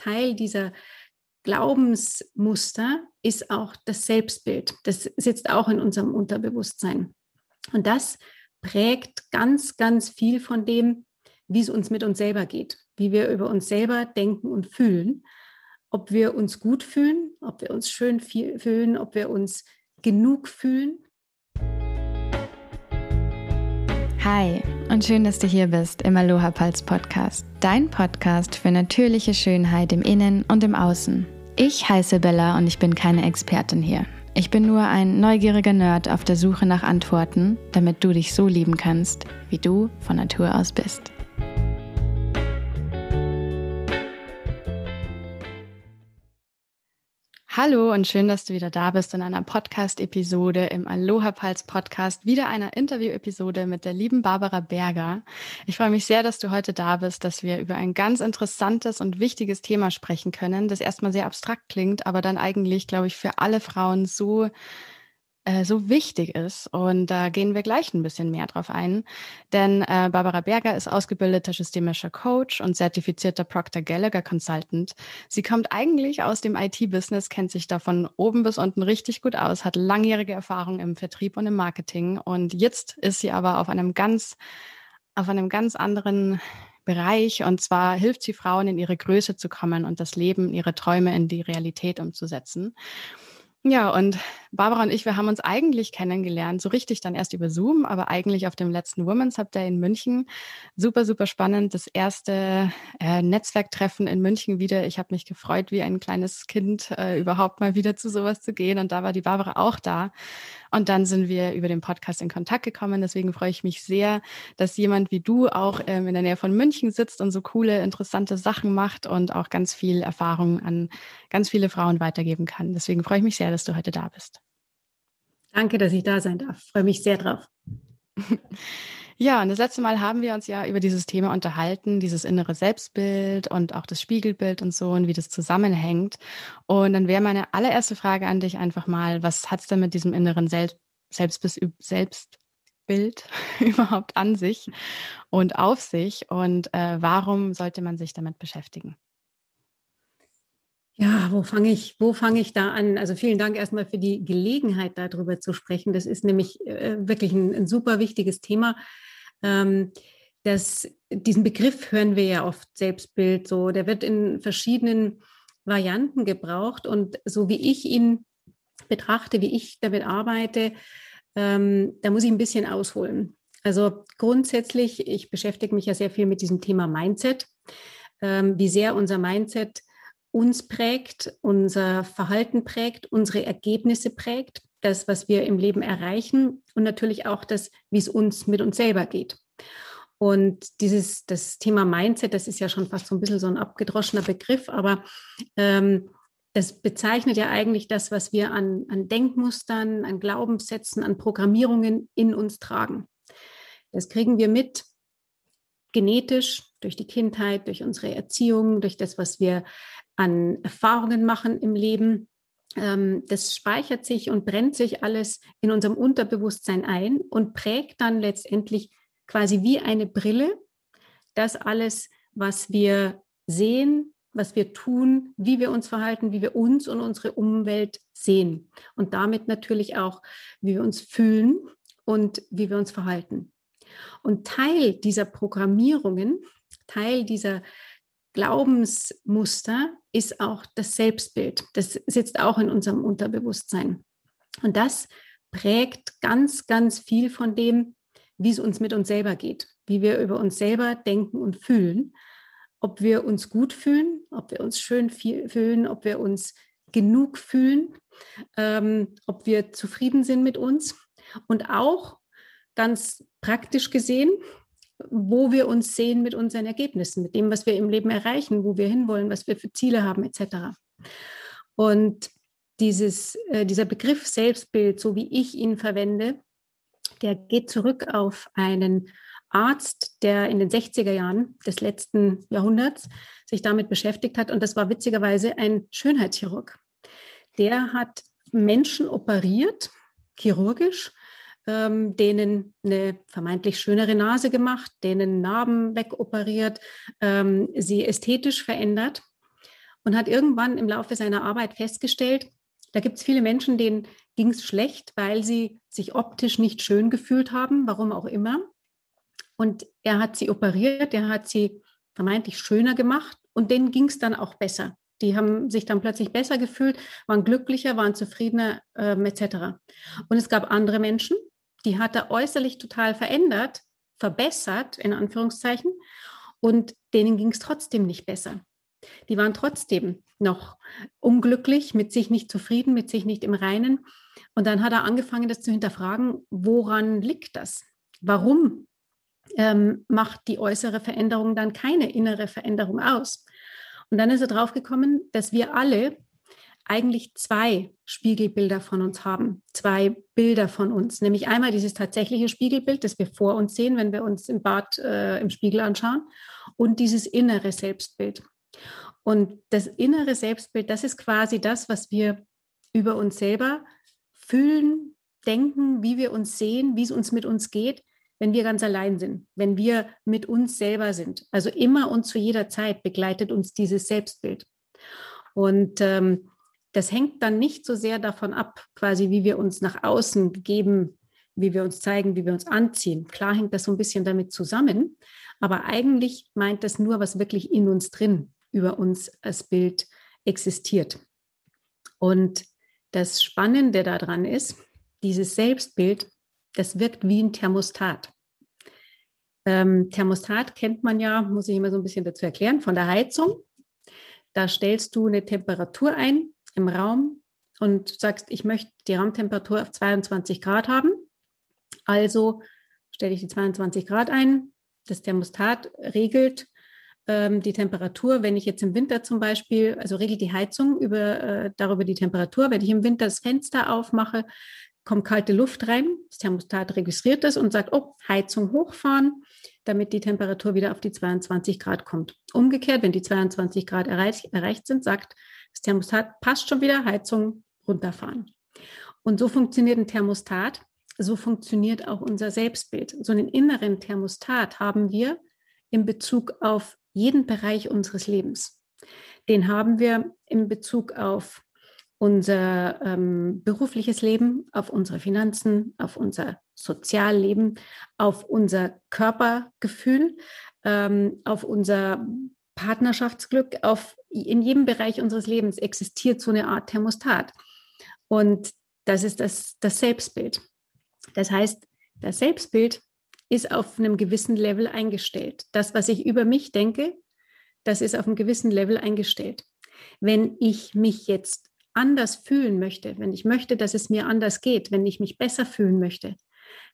Teil dieser Glaubensmuster ist auch das Selbstbild. Das sitzt auch in unserem Unterbewusstsein. Und das prägt ganz, ganz viel von dem, wie es uns mit uns selber geht, wie wir über uns selber denken und fühlen, ob wir uns gut fühlen, ob wir uns schön fühlen, ob wir uns genug fühlen. Hi und schön, dass du hier bist im Aloha Pulse Podcast, dein Podcast für natürliche Schönheit im Innen und im Außen. Ich heiße Bella und ich bin keine Expertin hier. Ich bin nur ein neugieriger Nerd auf der Suche nach Antworten, damit du dich so lieben kannst, wie du von Natur aus bist. Hallo und schön, dass du wieder da bist in einer Podcast-Episode im Aloha Pulse Podcast, wieder einer Interview-Episode mit der lieben Barbara Berger. Ich freue mich sehr, dass du heute da bist, dass wir über ein ganz interessantes und wichtiges Thema sprechen können, das erstmal sehr abstrakt klingt, aber dann eigentlich, glaube ich, für alle Frauen so äh, so wichtig ist. Und da gehen wir gleich ein bisschen mehr drauf ein. Denn äh, Barbara Berger ist ausgebildeter systemischer Coach und zertifizierter Proctor Gallagher Consultant. Sie kommt eigentlich aus dem IT-Business, kennt sich da von oben bis unten richtig gut aus, hat langjährige Erfahrung im Vertrieb und im Marketing. Und jetzt ist sie aber auf einem ganz, auf einem ganz anderen Bereich. Und zwar hilft sie Frauen, in ihre Größe zu kommen und das Leben, ihre Träume in die Realität umzusetzen. Ja, und Barbara und ich, wir haben uns eigentlich kennengelernt, so richtig dann erst über Zoom, aber eigentlich auf dem letzten Women's Hub Day in München. Super, super spannend. Das erste äh, Netzwerktreffen in München wieder. Ich habe mich gefreut, wie ein kleines Kind äh, überhaupt mal wieder zu sowas zu gehen. Und da war die Barbara auch da. Und dann sind wir über den Podcast in Kontakt gekommen. Deswegen freue ich mich sehr, dass jemand wie du auch ähm, in der Nähe von München sitzt und so coole, interessante Sachen macht und auch ganz viel Erfahrung an ganz viele Frauen weitergeben kann. Deswegen freue ich mich sehr, dass du heute da bist. Danke, dass ich da sein darf. Freue mich sehr drauf. Ja, und das letzte Mal haben wir uns ja über dieses Thema unterhalten, dieses innere Selbstbild und auch das Spiegelbild und so und wie das zusammenhängt. Und dann wäre meine allererste Frage an dich einfach mal, was hat es denn mit diesem inneren Selbst Selbstbild überhaupt an sich und auf sich und äh, warum sollte man sich damit beschäftigen? Ja, wo fange ich, wo fange ich da an? Also vielen Dank erstmal für die Gelegenheit, darüber zu sprechen. Das ist nämlich äh, wirklich ein, ein, super wichtiges Thema. Ähm, das, diesen Begriff hören wir ja oft, Selbstbild, so, der wird in verschiedenen Varianten gebraucht. Und so wie ich ihn betrachte, wie ich damit arbeite, ähm, da muss ich ein bisschen ausholen. Also grundsätzlich, ich beschäftige mich ja sehr viel mit diesem Thema Mindset, ähm, wie sehr unser Mindset uns prägt, unser Verhalten prägt, unsere Ergebnisse prägt das, was wir im Leben erreichen und natürlich auch das, wie es uns mit uns selber geht. Und dieses, das Thema Mindset, das ist ja schon fast so ein bisschen so ein abgedroschener Begriff, aber ähm, das bezeichnet ja eigentlich das, was wir an, an Denkmustern, an Glaubenssätzen, an Programmierungen in uns tragen. Das kriegen wir mit genetisch durch die Kindheit, durch unsere Erziehung, durch das, was wir an Erfahrungen machen im Leben ähm, das speichert sich und brennt sich alles in unserem Unterbewusstsein ein und prägt dann letztendlich quasi wie eine Brille das alles, was wir sehen, was wir tun, wie wir uns verhalten, wie wir uns und unsere Umwelt sehen und damit natürlich auch, wie wir uns fühlen und wie wir uns verhalten. Und Teil dieser Programmierungen, Teil dieser Glaubensmuster ist auch das Selbstbild. Das sitzt auch in unserem Unterbewusstsein. Und das prägt ganz, ganz viel von dem, wie es uns mit uns selber geht, wie wir über uns selber denken und fühlen, ob wir uns gut fühlen, ob wir uns schön fühlen, ob wir uns genug fühlen, ähm, ob wir zufrieden sind mit uns und auch ganz praktisch gesehen, wo wir uns sehen mit unseren Ergebnissen, mit dem, was wir im Leben erreichen, wo wir hinwollen, was wir für Ziele haben, etc. Und dieses, äh, dieser Begriff Selbstbild, so wie ich ihn verwende, der geht zurück auf einen Arzt, der in den 60er Jahren des letzten Jahrhunderts sich damit beschäftigt hat. Und das war witzigerweise ein Schönheitschirurg. Der hat Menschen operiert, chirurgisch, ähm, denen eine vermeintlich schönere Nase gemacht, denen Narben wegoperiert, ähm, sie ästhetisch verändert. und hat irgendwann im Laufe seiner Arbeit festgestellt, da gibt es viele Menschen, denen ging es schlecht, weil sie sich optisch nicht schön gefühlt haben, warum auch immer. Und er hat sie operiert, er hat sie vermeintlich schöner gemacht und denen ging es dann auch besser. Die haben sich dann plötzlich besser gefühlt, waren glücklicher, waren zufriedener ähm, etc. Und es gab andere Menschen, die hat er äußerlich total verändert, verbessert in Anführungszeichen und denen ging es trotzdem nicht besser. Die waren trotzdem noch unglücklich, mit sich nicht zufrieden, mit sich nicht im Reinen. Und dann hat er angefangen, das zu hinterfragen, woran liegt das? Warum ähm, macht die äußere Veränderung dann keine innere Veränderung aus? Und dann ist er draufgekommen, dass wir alle eigentlich zwei Spiegelbilder von uns haben, zwei Bilder von uns, nämlich einmal dieses tatsächliche Spiegelbild, das wir vor uns sehen, wenn wir uns im Bad äh, im Spiegel anschauen, und dieses innere Selbstbild. Und das innere Selbstbild, das ist quasi das, was wir über uns selber fühlen, denken, wie wir uns sehen, wie es uns mit uns geht, wenn wir ganz allein sind, wenn wir mit uns selber sind. Also immer und zu jeder Zeit begleitet uns dieses Selbstbild. Und ähm, das hängt dann nicht so sehr davon ab, quasi wie wir uns nach außen geben, wie wir uns zeigen, wie wir uns anziehen. Klar hängt das so ein bisschen damit zusammen, aber eigentlich meint das nur, was wirklich in uns drin über uns als Bild existiert. Und das Spannende daran ist, dieses Selbstbild, das wirkt wie ein Thermostat. Ähm, Thermostat kennt man ja, muss ich immer so ein bisschen dazu erklären, von der Heizung. Da stellst du eine Temperatur ein im Raum und sagst, ich möchte die Raumtemperatur auf 22 Grad haben. Also stelle ich die 22 Grad ein. Das Thermostat regelt ähm, die Temperatur, wenn ich jetzt im Winter zum Beispiel, also regelt die Heizung über, äh, darüber die Temperatur. Wenn ich im Winter das Fenster aufmache, kommt kalte Luft rein. Das Thermostat registriert das und sagt, oh, Heizung hochfahren, damit die Temperatur wieder auf die 22 Grad kommt. Umgekehrt, wenn die 22 Grad erreich, erreicht sind, sagt das Thermostat, passt schon wieder, Heizung runterfahren. Und so funktioniert ein Thermostat, so funktioniert auch unser Selbstbild. So einen inneren Thermostat haben wir in Bezug auf jeden Bereich unseres Lebens. Den haben wir in Bezug auf unser ähm, berufliches Leben, auf unsere Finanzen, auf unser Sozialleben, auf unser Körpergefühl, ähm, auf unser Partnerschaftsglück, auf in jedem Bereich unseres Lebens existiert so eine Art Thermostat. Und das ist das, das Selbstbild. Das heißt, das Selbstbild ist auf einem gewissen Level eingestellt. Das, was ich über mich denke, das ist auf einem gewissen Level eingestellt. Wenn ich mich jetzt anders fühlen möchte, wenn ich möchte, dass es mir anders geht, wenn ich mich besser fühlen möchte,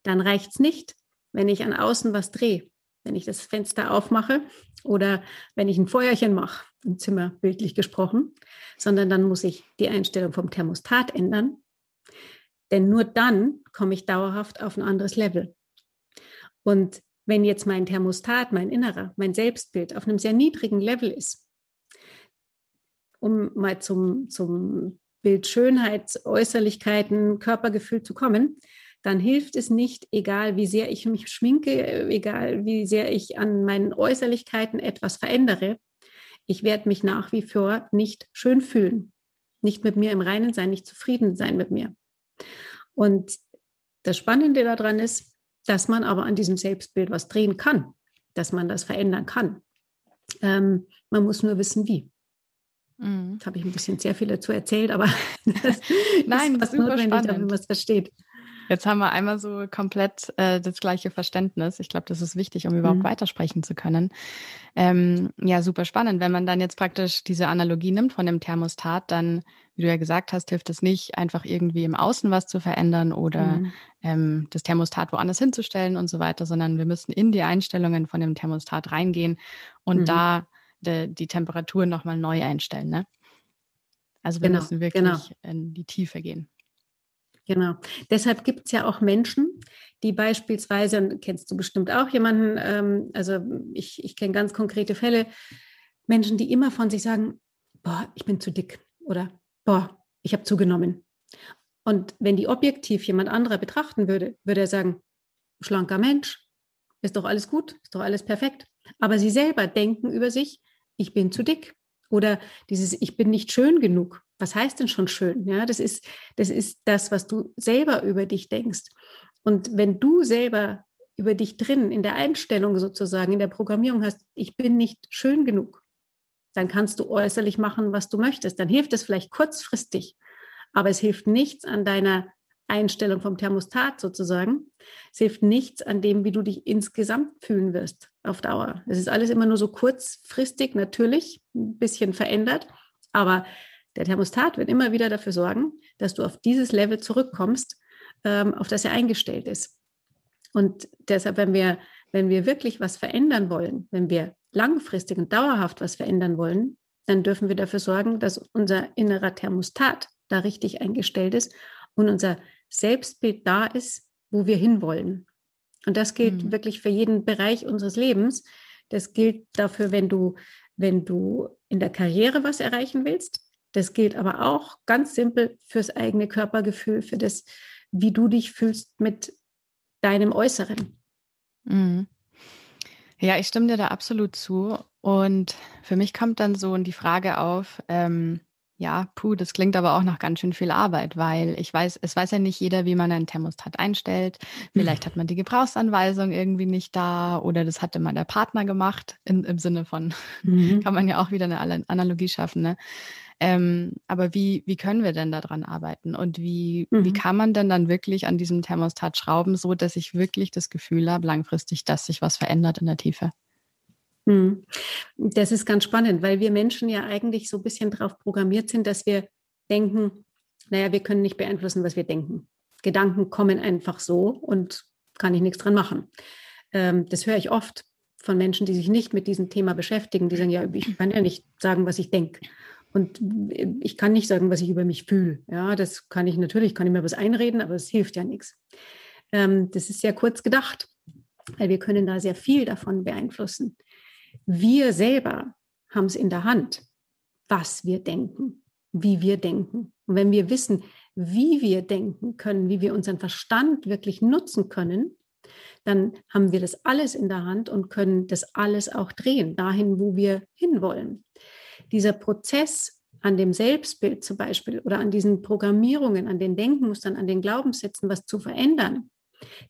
dann reicht es nicht, wenn ich an außen was drehe, wenn ich das Fenster aufmache oder wenn ich ein Feuerchen mache, im Zimmer bildlich gesprochen, sondern dann muss ich die Einstellung vom Thermostat ändern. Denn nur dann komme ich dauerhaft auf ein anderes Level. Und wenn jetzt mein Thermostat, mein Innerer, mein Selbstbild auf einem sehr niedrigen Level ist, um mal zum, zum Bild Schönheit, Äußerlichkeiten, Körpergefühl zu kommen, dann hilft es nicht, egal wie sehr ich mich schminke, egal wie sehr ich an meinen Äußerlichkeiten etwas verändere. Ich werde mich nach wie vor nicht schön fühlen, nicht mit mir im Reinen sein, nicht zufrieden sein mit mir. Und das Spannende daran ist, dass man aber an diesem Selbstbild was drehen kann, dass man das verändern kann. Ähm, man muss nur wissen, wie. Mhm. Jetzt habe ich ein bisschen sehr viel dazu erzählt, aber das Nein, ist notwendig, spannend. damit man es versteht. Jetzt haben wir einmal so komplett äh, das gleiche Verständnis. Ich glaube, das ist wichtig, um überhaupt mhm. weitersprechen zu können. Ähm, ja, super spannend. Wenn man dann jetzt praktisch diese Analogie nimmt von dem Thermostat, dann, wie du ja gesagt hast, hilft es nicht, einfach irgendwie im Außen was zu verändern oder mhm. ähm, das Thermostat woanders hinzustellen und so weiter, sondern wir müssen in die Einstellungen von dem Thermostat reingehen und mhm. da de, die Temperatur nochmal neu einstellen. Ne? Also wir genau, müssen wirklich genau. in die Tiefe gehen. Genau. Deshalb gibt es ja auch Menschen, die beispielsweise, und kennst du bestimmt auch jemanden, ähm, also ich, ich kenne ganz konkrete Fälle, Menschen, die immer von sich sagen, boah, ich bin zu dick oder boah, ich habe zugenommen. Und wenn die objektiv jemand anderer betrachten würde, würde er sagen, schlanker Mensch, ist doch alles gut, ist doch alles perfekt. Aber sie selber denken über sich, ich bin zu dick Oder dieses Ich bin nicht schön genug. Was heißt denn schon schön? Ja, das ist, das ist das, was du selber über dich denkst. Und wenn du selber über dich drin, in der Einstellung sozusagen, in der Programmierung hast, ich bin nicht schön genug, dann kannst du äußerlich machen, was du möchtest. Dann hilft es vielleicht kurzfristig, aber es hilft nichts an deiner Einstellung vom Thermostat sozusagen. Es hilft nichts an dem, wie du dich insgesamt fühlen wirst auf Dauer. Es ist alles immer nur so kurzfristig, natürlich, ein bisschen verändert, aber der Thermostat wird immer wieder dafür sorgen, dass du auf dieses Level zurückkommst, ähm, auf das er eingestellt ist. Und deshalb, wenn wir, wenn wir wirklich was verändern wollen, wenn wir langfristig und dauerhaft was verändern wollen, dann dürfen wir dafür sorgen, dass unser innerer Thermostat da richtig eingestellt ist und unser Selbstbild da ist, wo wir hinwollen. Und das gilt mhm. wirklich für jeden Bereich unseres Lebens. Das gilt dafür, wenn du, wenn du in der Karriere was erreichen willst. Das gilt aber auch ganz simpel fürs eigene Körpergefühl, für das, wie du dich fühlst mit deinem Äußeren. Mhm. Ja, ich stimme dir da absolut zu. Und für mich kommt dann so die Frage auf, ähm, ja, puh, das klingt aber auch nach ganz schön viel Arbeit, weil ich weiß, es weiß ja nicht jeder, wie man einen Thermostat einstellt. Vielleicht hat man die Gebrauchsanweisung irgendwie nicht da oder das hatte mal der Partner gemacht, in, im Sinne von, mhm. kann man ja auch wieder eine Analogie schaffen. Ne? Ähm, aber wie, wie können wir denn daran arbeiten und wie, mhm. wie kann man denn dann wirklich an diesem Thermostat schrauben, so dass ich wirklich das Gefühl habe, langfristig, dass sich was verändert in der Tiefe? Mhm. Das ist ganz spannend, weil wir Menschen ja eigentlich so ein bisschen darauf programmiert sind, dass wir denken, naja, wir können nicht beeinflussen, was wir denken. Gedanken kommen einfach so und kann ich nichts dran machen. Ähm, das höre ich oft von Menschen, die sich nicht mit diesem Thema beschäftigen. Die sagen, ja, ich kann ja nicht sagen, was ich denke. Und ich kann nicht sagen, was ich über mich fühle. Ja, das kann ich natürlich, kann ich mir was einreden, aber es hilft ja nichts. Ähm, das ist sehr kurz gedacht, weil wir können da sehr viel davon beeinflussen. Wir selber haben es in der Hand, was wir denken, wie wir denken. Und wenn wir wissen, wie wir denken können, wie wir unseren Verstand wirklich nutzen können, dann haben wir das alles in der Hand und können das alles auch drehen, dahin, wo wir hinwollen dieser Prozess an dem Selbstbild zum Beispiel oder an diesen Programmierungen, an den Denkmustern, an den Glaubenssätzen, was zu verändern,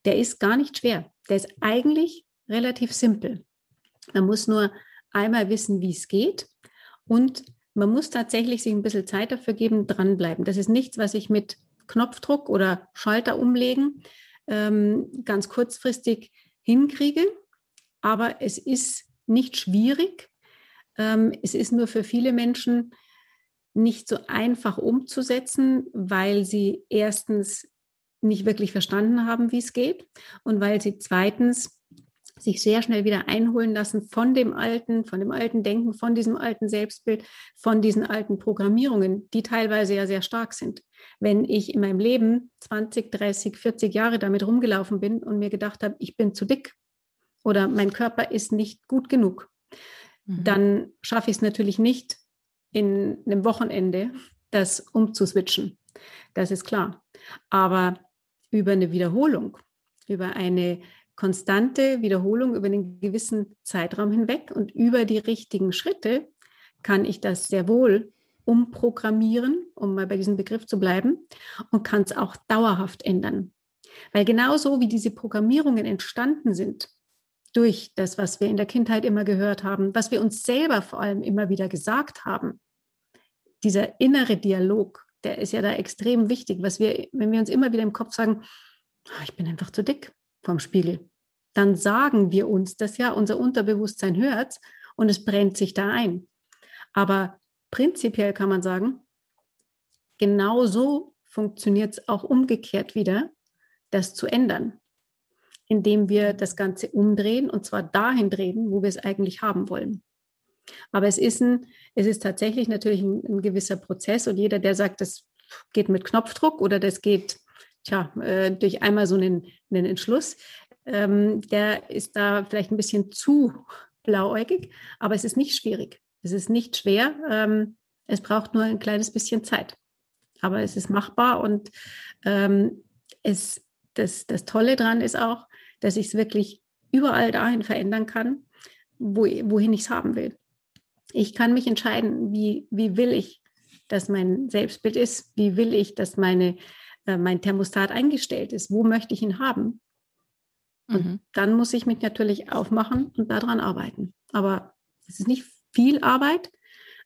der ist gar nicht schwer. Der ist eigentlich relativ simpel. Man muss nur einmal wissen, wie es geht. Und man muss tatsächlich sich ein bisschen Zeit dafür geben, dranbleiben. Das ist nichts, was ich mit Knopfdruck oder Schalter umlegen ähm, ganz kurzfristig hinkriege, aber es ist nicht schwierig. Ähm, es ist nur für viele Menschen nicht so einfach umzusetzen, weil sie erstens nicht wirklich verstanden haben, wie es geht und weil sie zweitens sich sehr schnell wieder einholen lassen von dem alten, von dem alten Denken, von diesem alten Selbstbild, von diesen alten Programmierungen, die teilweise ja sehr stark sind. Wenn ich in meinem Leben 20, 30, 40 Jahre damit rumgelaufen bin und mir gedacht habe, ich bin zu dick oder mein Körper ist nicht gut genug, Mhm. dann schaffe ich es natürlich nicht in einem Wochenende, das umzuswitchen. Das ist klar. Aber über eine Wiederholung, über eine konstante Wiederholung über einen gewissen Zeitraum hinweg und über die richtigen Schritte kann ich das sehr wohl umprogrammieren, um mal bei diesem Begriff zu bleiben, und kann es auch dauerhaft ändern. Weil genauso wie diese Programmierungen entstanden sind, durch das, was wir in der Kindheit immer gehört haben, was wir uns selber vor allem immer wieder gesagt haben. Dieser innere Dialog, der ist ja da extrem wichtig, was wir, wenn wir uns immer wieder im Kopf sagen, oh, ich bin einfach zu dick vom Spiegel, dann sagen wir uns das ja, unser Unterbewusstsein hört und es brennt sich da ein. Aber prinzipiell kann man sagen, genau so funktioniert es auch umgekehrt wieder, das zu ändern indem wir das Ganze umdrehen und zwar dahin drehen, wo wir es eigentlich haben wollen. Aber es ist, ein, es ist tatsächlich natürlich ein, ein gewisser Prozess und jeder, der sagt, das geht mit Knopfdruck oder das geht tja, äh, durch einmal so einen, einen Entschluss, ähm, der ist da vielleicht ein bisschen zu blauäugig, aber es ist nicht schwierig. Es ist nicht schwer. Ähm, es braucht nur ein kleines bisschen Zeit. Aber es ist machbar und ähm, es, das, das Tolle daran ist auch, dass ich es wirklich überall dahin verändern kann, wo, wohin ich es haben will. Ich kann mich entscheiden, wie, wie will ich, dass mein Selbstbild ist, wie will ich, dass meine, äh, mein Thermostat eingestellt ist, wo möchte ich ihn haben. Und mhm. dann muss ich mich natürlich aufmachen und daran arbeiten. Aber es ist nicht viel Arbeit.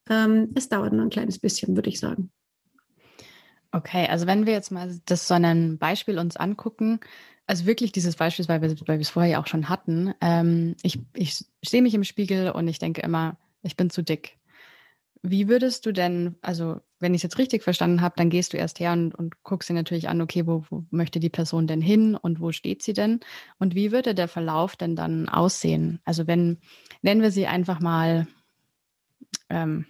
Ähm, es dauert nur ein kleines bisschen, würde ich sagen. Okay, also wenn wir jetzt mal das so ein Beispiel uns angucken, also wirklich dieses Beispiel, weil wir, weil wir es vorher ja auch schon hatten. Ähm, ich, ich sehe mich im Spiegel und ich denke immer, ich bin zu dick. Wie würdest du denn, also wenn ich es jetzt richtig verstanden habe, dann gehst du erst her und, und guckst dir natürlich an, okay, wo, wo möchte die Person denn hin und wo steht sie denn? Und wie würde der Verlauf denn dann aussehen? Also wenn, nennen wir sie einfach mal, ähm,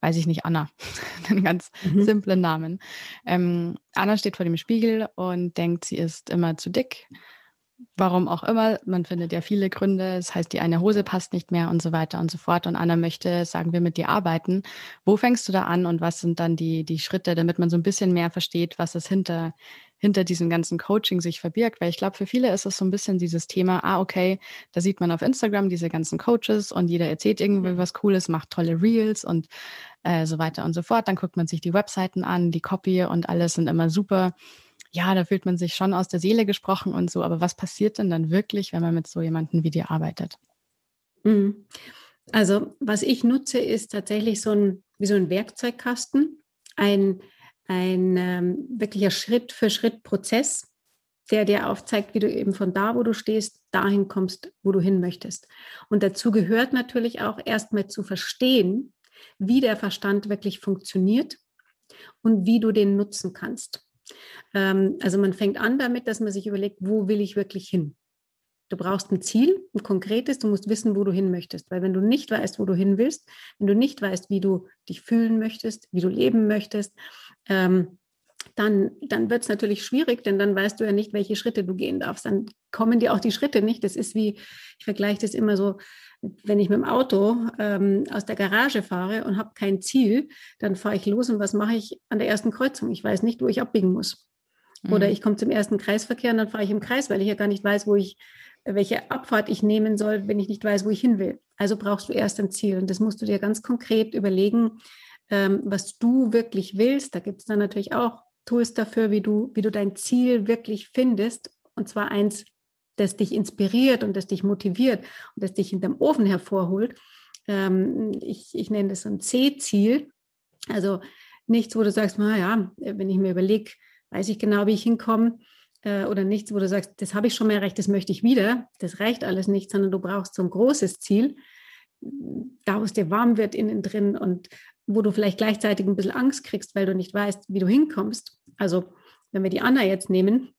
weiß ich nicht, Anna, einen ganz mhm. simplen Namen. Ähm, Anna steht vor dem Spiegel und denkt, sie ist immer zu dick warum auch immer. Man findet ja viele Gründe. Das heißt, die eine Hose passt nicht mehr und so weiter und so fort. Und Anna möchte, sagen wir, mit dir arbeiten. Wo fängst du da an und was sind dann die, die Schritte, damit man so ein bisschen mehr versteht, was es hinter, hinter diesem ganzen Coaching sich verbirgt? Weil ich glaube, für viele ist es so ein bisschen dieses Thema, ah, okay, da sieht man auf Instagram diese ganzen Coaches und jeder erzählt irgendwie was Cooles, macht tolle Reels und äh, so weiter und so fort. Dann guckt man sich die Webseiten an, die Copy und alles sind immer super ja, da fühlt man sich schon aus der Seele gesprochen und so, aber was passiert denn dann wirklich, wenn man mit so jemandem wie dir arbeitet? Mhm. Also, was ich nutze, ist tatsächlich so ein, wie so ein Werkzeugkasten, ein, ein ähm, wirklicher Schritt-für-Schritt-Prozess, der dir aufzeigt, wie du eben von da, wo du stehst, dahin kommst, wo du hin möchtest. Und dazu gehört natürlich auch erstmal zu verstehen, wie der Verstand wirklich funktioniert und wie du den nutzen kannst. Ähm, also man fängt an damit, dass man sich überlegt, wo will ich wirklich hin? Du brauchst ein Ziel, ein konkretes, du musst wissen, wo du hin möchtest. Weil wenn du nicht weißt, wo du hin willst, wenn du nicht weißt, wie du dich fühlen möchtest, wie du leben möchtest, ähm, dann, dann wird es natürlich schwierig, denn dann weißt du ja nicht, welche Schritte du gehen darfst. Dann kommen dir auch die Schritte nicht. Das ist wie, ich vergleiche das immer so, wenn ich mit dem Auto ähm, aus der Garage fahre und habe kein Ziel, dann fahre ich los und was mache ich an der ersten Kreuzung? Ich weiß nicht, wo ich abbiegen muss. Mhm. Oder ich komme zum ersten Kreisverkehr und dann fahre ich im Kreis, weil ich ja gar nicht weiß, wo ich, welche Abfahrt ich nehmen soll, wenn ich nicht weiß, wo ich hin will. Also brauchst du erst ein Ziel und das musst du dir ganz konkret überlegen, ähm, was du wirklich willst. Da gibt es dann natürlich auch Tools dafür, wie du, wie du dein Ziel wirklich findest. Und zwar eins, das dich inspiriert und das dich motiviert und das dich hinterm Ofen hervorholt. Ähm, ich, ich nenne das ein C-Ziel. Also nichts, wo du sagst, naja, wenn ich mir überlege, weiß ich genau, wie ich hinkomme. Äh, oder nichts, wo du sagst, das habe ich schon mal erreicht, das möchte ich wieder. Das reicht alles nicht, sondern du brauchst so ein großes Ziel, da wo es dir warm wird innen drin und wo du vielleicht gleichzeitig ein bisschen Angst kriegst, weil du nicht weißt, wie du hinkommst. Also wenn wir die Anna jetzt nehmen,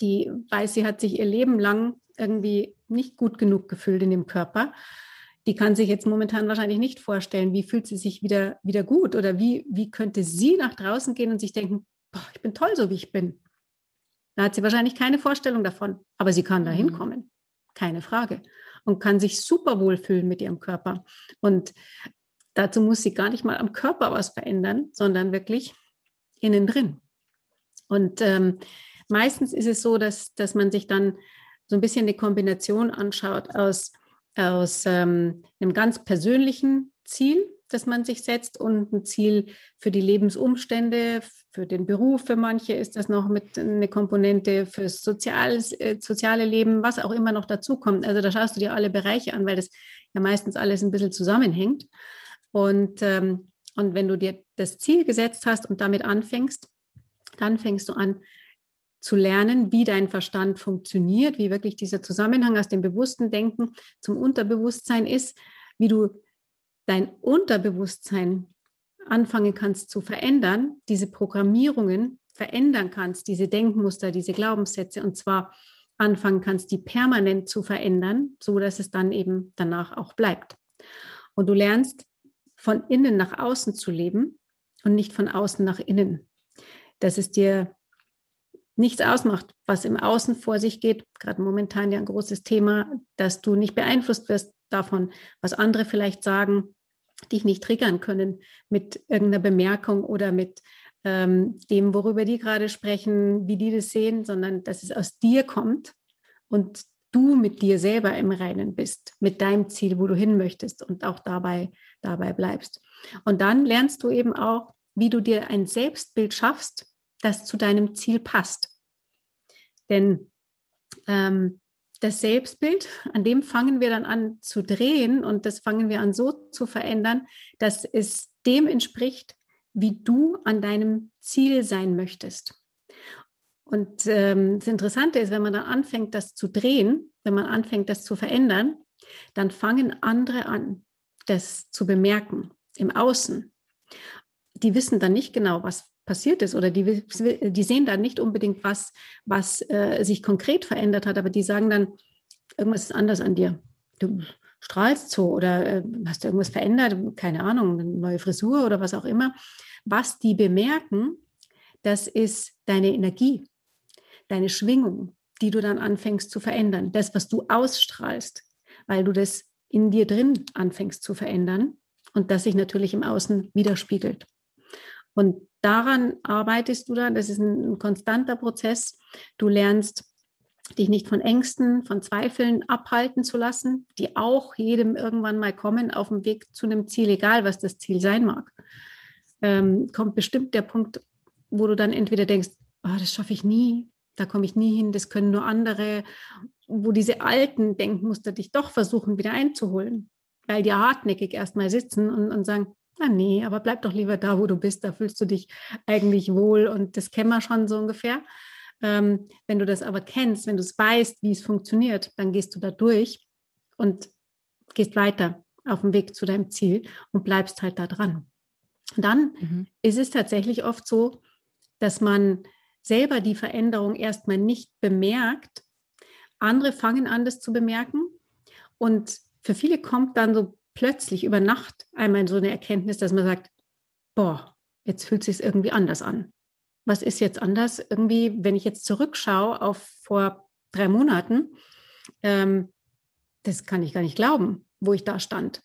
die weiß, sie hat sich ihr Leben lang irgendwie nicht gut genug gefühlt in dem Körper. Die kann sich jetzt momentan wahrscheinlich nicht vorstellen, wie fühlt sie sich wieder, wieder gut oder wie, wie könnte sie nach draußen gehen und sich denken, boah, ich bin toll, so wie ich bin. Da hat sie wahrscheinlich keine Vorstellung davon, aber sie kann da mhm. hinkommen, keine Frage. Und kann sich super wohl fühlen mit ihrem Körper. Und dazu muss sie gar nicht mal am Körper was verändern, sondern wirklich innen drin. Und ähm, meistens ist es so, dass, dass man sich dann so ein bisschen eine Kombination anschaut aus, aus ähm, einem ganz persönlichen Ziel, das man sich setzt und ein Ziel für die Lebensumstände, für den Beruf. Für manche ist das noch mit eine Komponente fürs Soziales, äh, soziale Leben, was auch immer noch dazu kommt. Also da schaust du dir alle Bereiche an, weil das ja meistens alles ein bisschen zusammenhängt. Und, ähm, und wenn du dir das Ziel gesetzt hast und damit anfängst, dann fängst du an, zu lernen, wie dein Verstand funktioniert, wie wirklich dieser Zusammenhang aus dem bewussten Denken zum Unterbewusstsein ist, wie du dein Unterbewusstsein anfangen kannst zu verändern, diese Programmierungen verändern kannst, diese Denkmuster, diese Glaubenssätze und zwar anfangen kannst, die permanent zu verändern, so dass es dann eben danach auch bleibt. Und du lernst von innen nach außen zu leben und nicht von außen nach innen. Dass es dir nichts ausmacht, was im Außen vor sich geht, gerade momentan ja ein großes Thema, dass du nicht beeinflusst wirst davon, was andere vielleicht sagen, dich nicht triggern können mit irgendeiner Bemerkung oder mit ähm, dem, worüber die gerade sprechen, wie die das sehen, sondern dass es aus dir kommt und du mit dir selber im Reinen bist, mit deinem Ziel, wo du hin möchtest und auch dabei, dabei bleibst. Und dann lernst du eben auch, wie du dir ein Selbstbild schaffst, das zu deinem Ziel passt. Denn ähm, das Selbstbild, an dem fangen wir dann an zu drehen und das fangen wir an so zu verändern, dass es dem entspricht, wie du an deinem Ziel sein möchtest. Und ähm, das Interessante ist, wenn man dann anfängt, das zu drehen, wenn man anfängt, das zu verändern, dann fangen andere an, das zu bemerken im Außen. Die wissen dann nicht genau, was passiert ist oder die, die sehen dann nicht unbedingt, was, was äh, sich konkret verändert hat, aber die sagen dann, irgendwas ist anders an dir. Du strahlst so oder äh, hast du irgendwas verändert, keine Ahnung, eine neue Frisur oder was auch immer. Was die bemerken, das ist deine Energie, deine Schwingung, die du dann anfängst zu verändern. Das, was du ausstrahlst, weil du das in dir drin anfängst zu verändern und das sich natürlich im Außen widerspiegelt. Und daran arbeitest du dann, das ist ein, ein konstanter Prozess. Du lernst dich nicht von Ängsten, von Zweifeln abhalten zu lassen, die auch jedem irgendwann mal kommen auf dem Weg zu einem Ziel, egal was das Ziel sein mag. Ähm, kommt bestimmt der Punkt, wo du dann entweder denkst, oh, das schaffe ich nie, da komme ich nie hin, das können nur andere, wo diese alten Denkmuster dich doch versuchen wieder einzuholen, weil die hartnäckig erstmal sitzen und, und sagen, na nee, aber bleib doch lieber da, wo du bist, da fühlst du dich eigentlich wohl und das kennen wir schon so ungefähr. Ähm, wenn du das aber kennst, wenn du es weißt, wie es funktioniert, dann gehst du da durch und gehst weiter auf dem Weg zu deinem Ziel und bleibst halt da dran. dann mhm. ist es tatsächlich oft so, dass man selber die Veränderung erstmal nicht bemerkt. Andere fangen an, das zu bemerken. Und für viele kommt dann so plötzlich über Nacht einmal so eine Erkenntnis, dass man sagt, boah, jetzt fühlt es sich irgendwie anders an. Was ist jetzt anders? Irgendwie, wenn ich jetzt zurückschaue auf vor drei Monaten, ähm, das kann ich gar nicht glauben, wo ich da stand.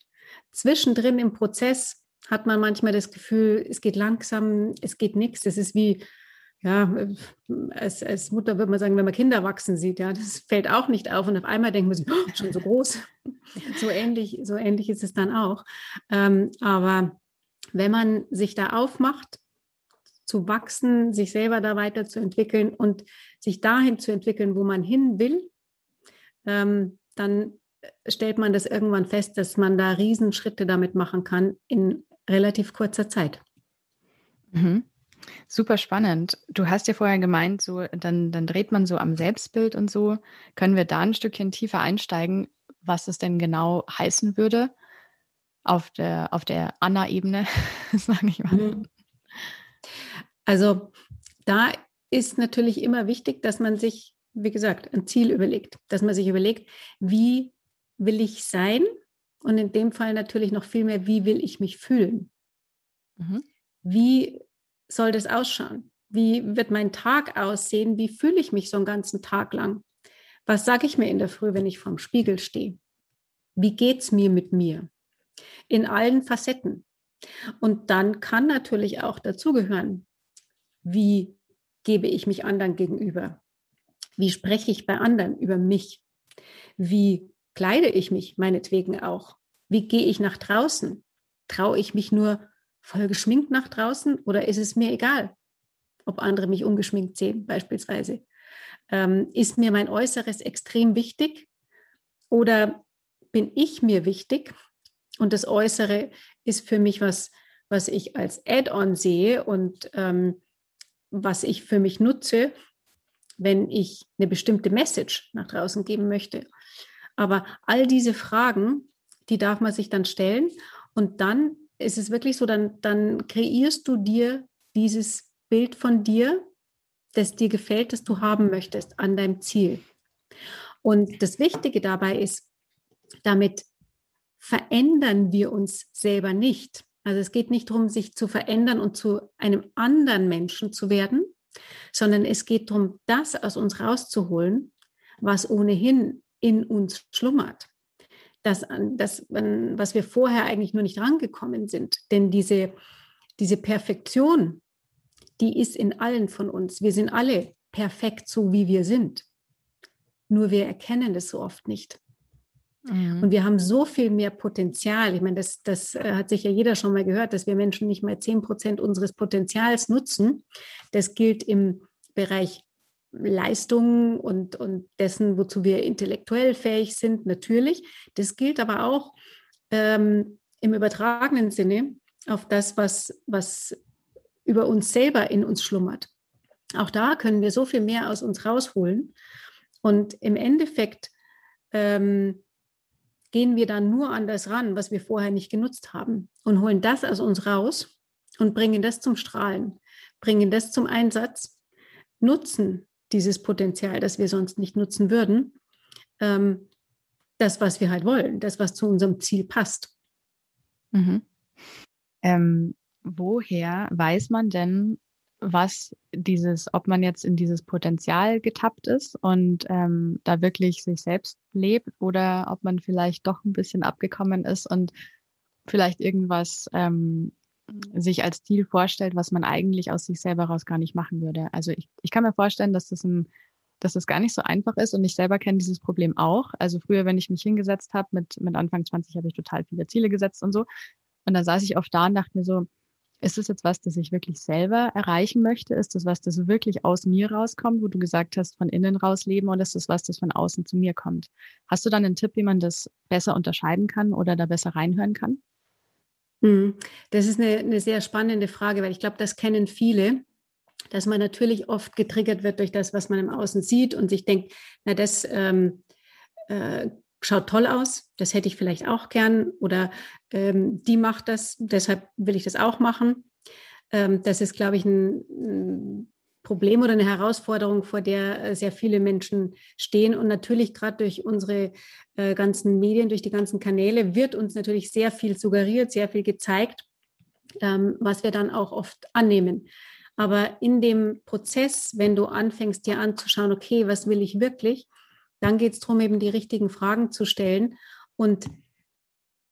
Zwischendrin im Prozess hat man manchmal das Gefühl, es geht langsam, es geht nichts. Es ist wie, ja, als, als Mutter würde man sagen, wenn man Kinder wachsen sieht, ja, das fällt auch nicht auf und auf einmal denkt man sich, oh, schon so groß. so ähnlich, so ähnlich ist es dann auch. Ähm, aber wenn man sich da aufmacht, zu wachsen, sich selber da weiterzuentwickeln und sich dahin zu entwickeln, wo man hin will, ähm, dann stellt man das irgendwann fest, dass man da Riesenschritte damit machen kann in relativ kurzer Zeit. Mhm. Super spannend. Du hast ja vorher gemeint, so dann, dann dreht man so am Selbstbild und so. Können wir da ein Stückchen tiefer einsteigen, was es denn genau heißen würde auf der, auf der Anna-Ebene, sage ich mal? Mhm. Also da ist natürlich immer wichtig, dass man sich, wie gesagt, ein Ziel überlegt, dass man sich überlegt, wie will ich sein? Und in dem Fall natürlich noch viel mehr, wie will ich mich fühlen? Mhm. Wie soll das ausschauen? Wie wird mein Tag aussehen? Wie fühle ich mich so einen ganzen Tag lang? Was sage ich mir in der Früh, wenn ich vorm Spiegel stehe? Wie geht es mir mit mir? In allen Facetten. Und dann kann natürlich auch dazugehören, wie gebe ich mich anderen gegenüber? Wie spreche ich bei anderen über mich? Wie kleide ich mich meinetwegen auch? Wie gehe ich nach draußen? Traue ich mich nur voll geschminkt nach draußen oder ist es mir egal, ob andere mich ungeschminkt sehen beispielsweise? Ähm, ist mir mein Äußeres extrem wichtig oder bin ich mir wichtig und das Äußere ist für mich was, was ich als Add-on sehe und ähm, was ich für mich nutze, wenn ich eine bestimmte Message nach draußen geben möchte. Aber all diese Fragen, die darf man sich dann stellen und dann ist es wirklich so, dann, dann kreierst du dir dieses Bild von dir, das dir gefällt, das du haben möchtest, an deinem Ziel. Und das Wichtige dabei ist, damit verändern wir uns selber nicht. Also es geht nicht darum, sich zu verändern und zu einem anderen Menschen zu werden, sondern es geht darum, das aus uns rauszuholen, was ohnehin in uns schlummert. Das, das was wir vorher eigentlich nur nicht rangekommen sind. Denn diese, diese Perfektion, die ist in allen von uns. Wir sind alle perfekt so, wie wir sind. nur wir erkennen das so oft nicht. Mhm. Und wir haben so viel mehr Potenzial. Ich meine, das, das äh, hat sicher jeder schon mal gehört, dass wir Menschen nicht mal 10 Prozent unseres Potenzials nutzen. Das gilt im Bereich Leistungen und, und dessen, wozu wir intellektuell fähig sind, natürlich. Das gilt aber auch ähm, im übertragenen Sinne auf das, was, was über uns selber in uns schlummert. Auch da können wir so viel mehr aus uns rausholen. Und im Endeffekt ähm, gehen wir dann nur an das ran, was wir vorher nicht genutzt haben und holen das aus uns raus und bringen das zum Strahlen, bringen das zum Einsatz, nutzen dieses Potenzial, das wir sonst nicht nutzen würden, ähm, das, was wir halt wollen, das, was zu unserem Ziel passt. Mhm. Ähm, woher weiß man denn, was dieses, ob man jetzt in dieses Potenzial getappt ist und ähm, da wirklich sich selbst lebt oder ob man vielleicht doch ein bisschen abgekommen ist und vielleicht irgendwas ähm, sich als Ziel vorstellt, was man eigentlich aus sich selber raus gar nicht machen würde. Also ich, ich kann mir vorstellen, dass das ein dass das gar nicht so einfach ist und ich selber kenne dieses Problem auch. Also früher, wenn ich mich hingesetzt habe, mit, mit Anfang 20 habe ich total viele Ziele gesetzt und so. Und da saß ich oft da und dachte mir so, ist das jetzt was, das ich wirklich selber erreichen möchte? Ist das was, das wirklich aus mir rauskommt, wo du gesagt hast, von innen raus leben oder ist das was, das von außen zu mir kommt? Hast du dann einen Tipp, wie man das besser unterscheiden kann oder da besser reinhören kann? Mhm. Das ist eine, eine sehr spannende Frage, weil ich glaube, das kennen viele, dass man natürlich oft getriggert wird durch das, was man im Außen sieht und sich denkt, na, das ähm, äh, schaut toll aus, das hätte ich vielleicht auch gern oder ähm, die macht das, deshalb will ich das auch machen. Ähm, das ist, glaube ich, ein, ein, Problem oder eine Herausforderung, vor der äh, sehr viele Menschen stehen. Und natürlich gerade durch unsere äh, ganzen Medien, durch die ganzen Kanäle wird uns natürlich sehr viel suggeriert, sehr viel gezeigt, ähm, was wir dann auch oft annehmen. Aber in dem Prozess, wenn du anfängst, dir anzuschauen, okay, was will ich wirklich, dann geht es darum, eben die richtigen Fragen zu stellen und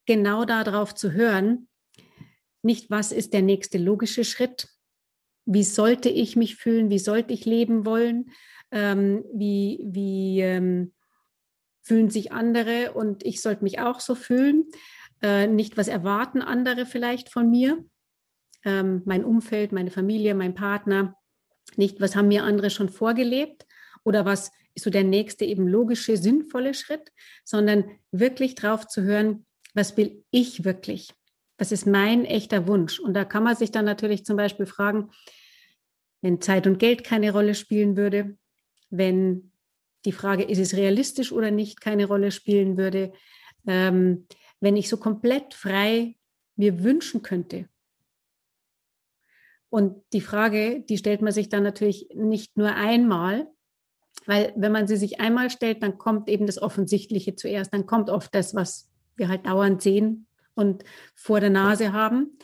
genau darauf zu hören, nicht was ist der nächste logische Schritt, wie sollte ich mich fühlen, wie sollte ich leben wollen, ähm, wie, wie ähm, fühlen sich andere und ich sollte mich auch so fühlen, äh, nicht was erwarten andere vielleicht von mir, ähm, mein Umfeld, meine Familie, mein Partner, nicht was haben mir andere schon vorgelebt oder was ist so der nächste eben logische, sinnvolle Schritt, sondern wirklich drauf zu hören, was will ich wirklich? Was ist mein echter Wunsch? Und da kann man sich dann natürlich zum Beispiel fragen, wenn Zeit und Geld keine Rolle spielen würde, wenn die Frage, ist es realistisch oder nicht, keine Rolle spielen würde, ähm, wenn ich so komplett frei mir wünschen könnte. Und die Frage, die stellt man sich dann natürlich nicht nur einmal, weil wenn man sie sich einmal stellt, dann kommt eben das Offensichtliche zuerst. Dann kommt oft das, was wir halt dauernd sehen und vor der Nase haben.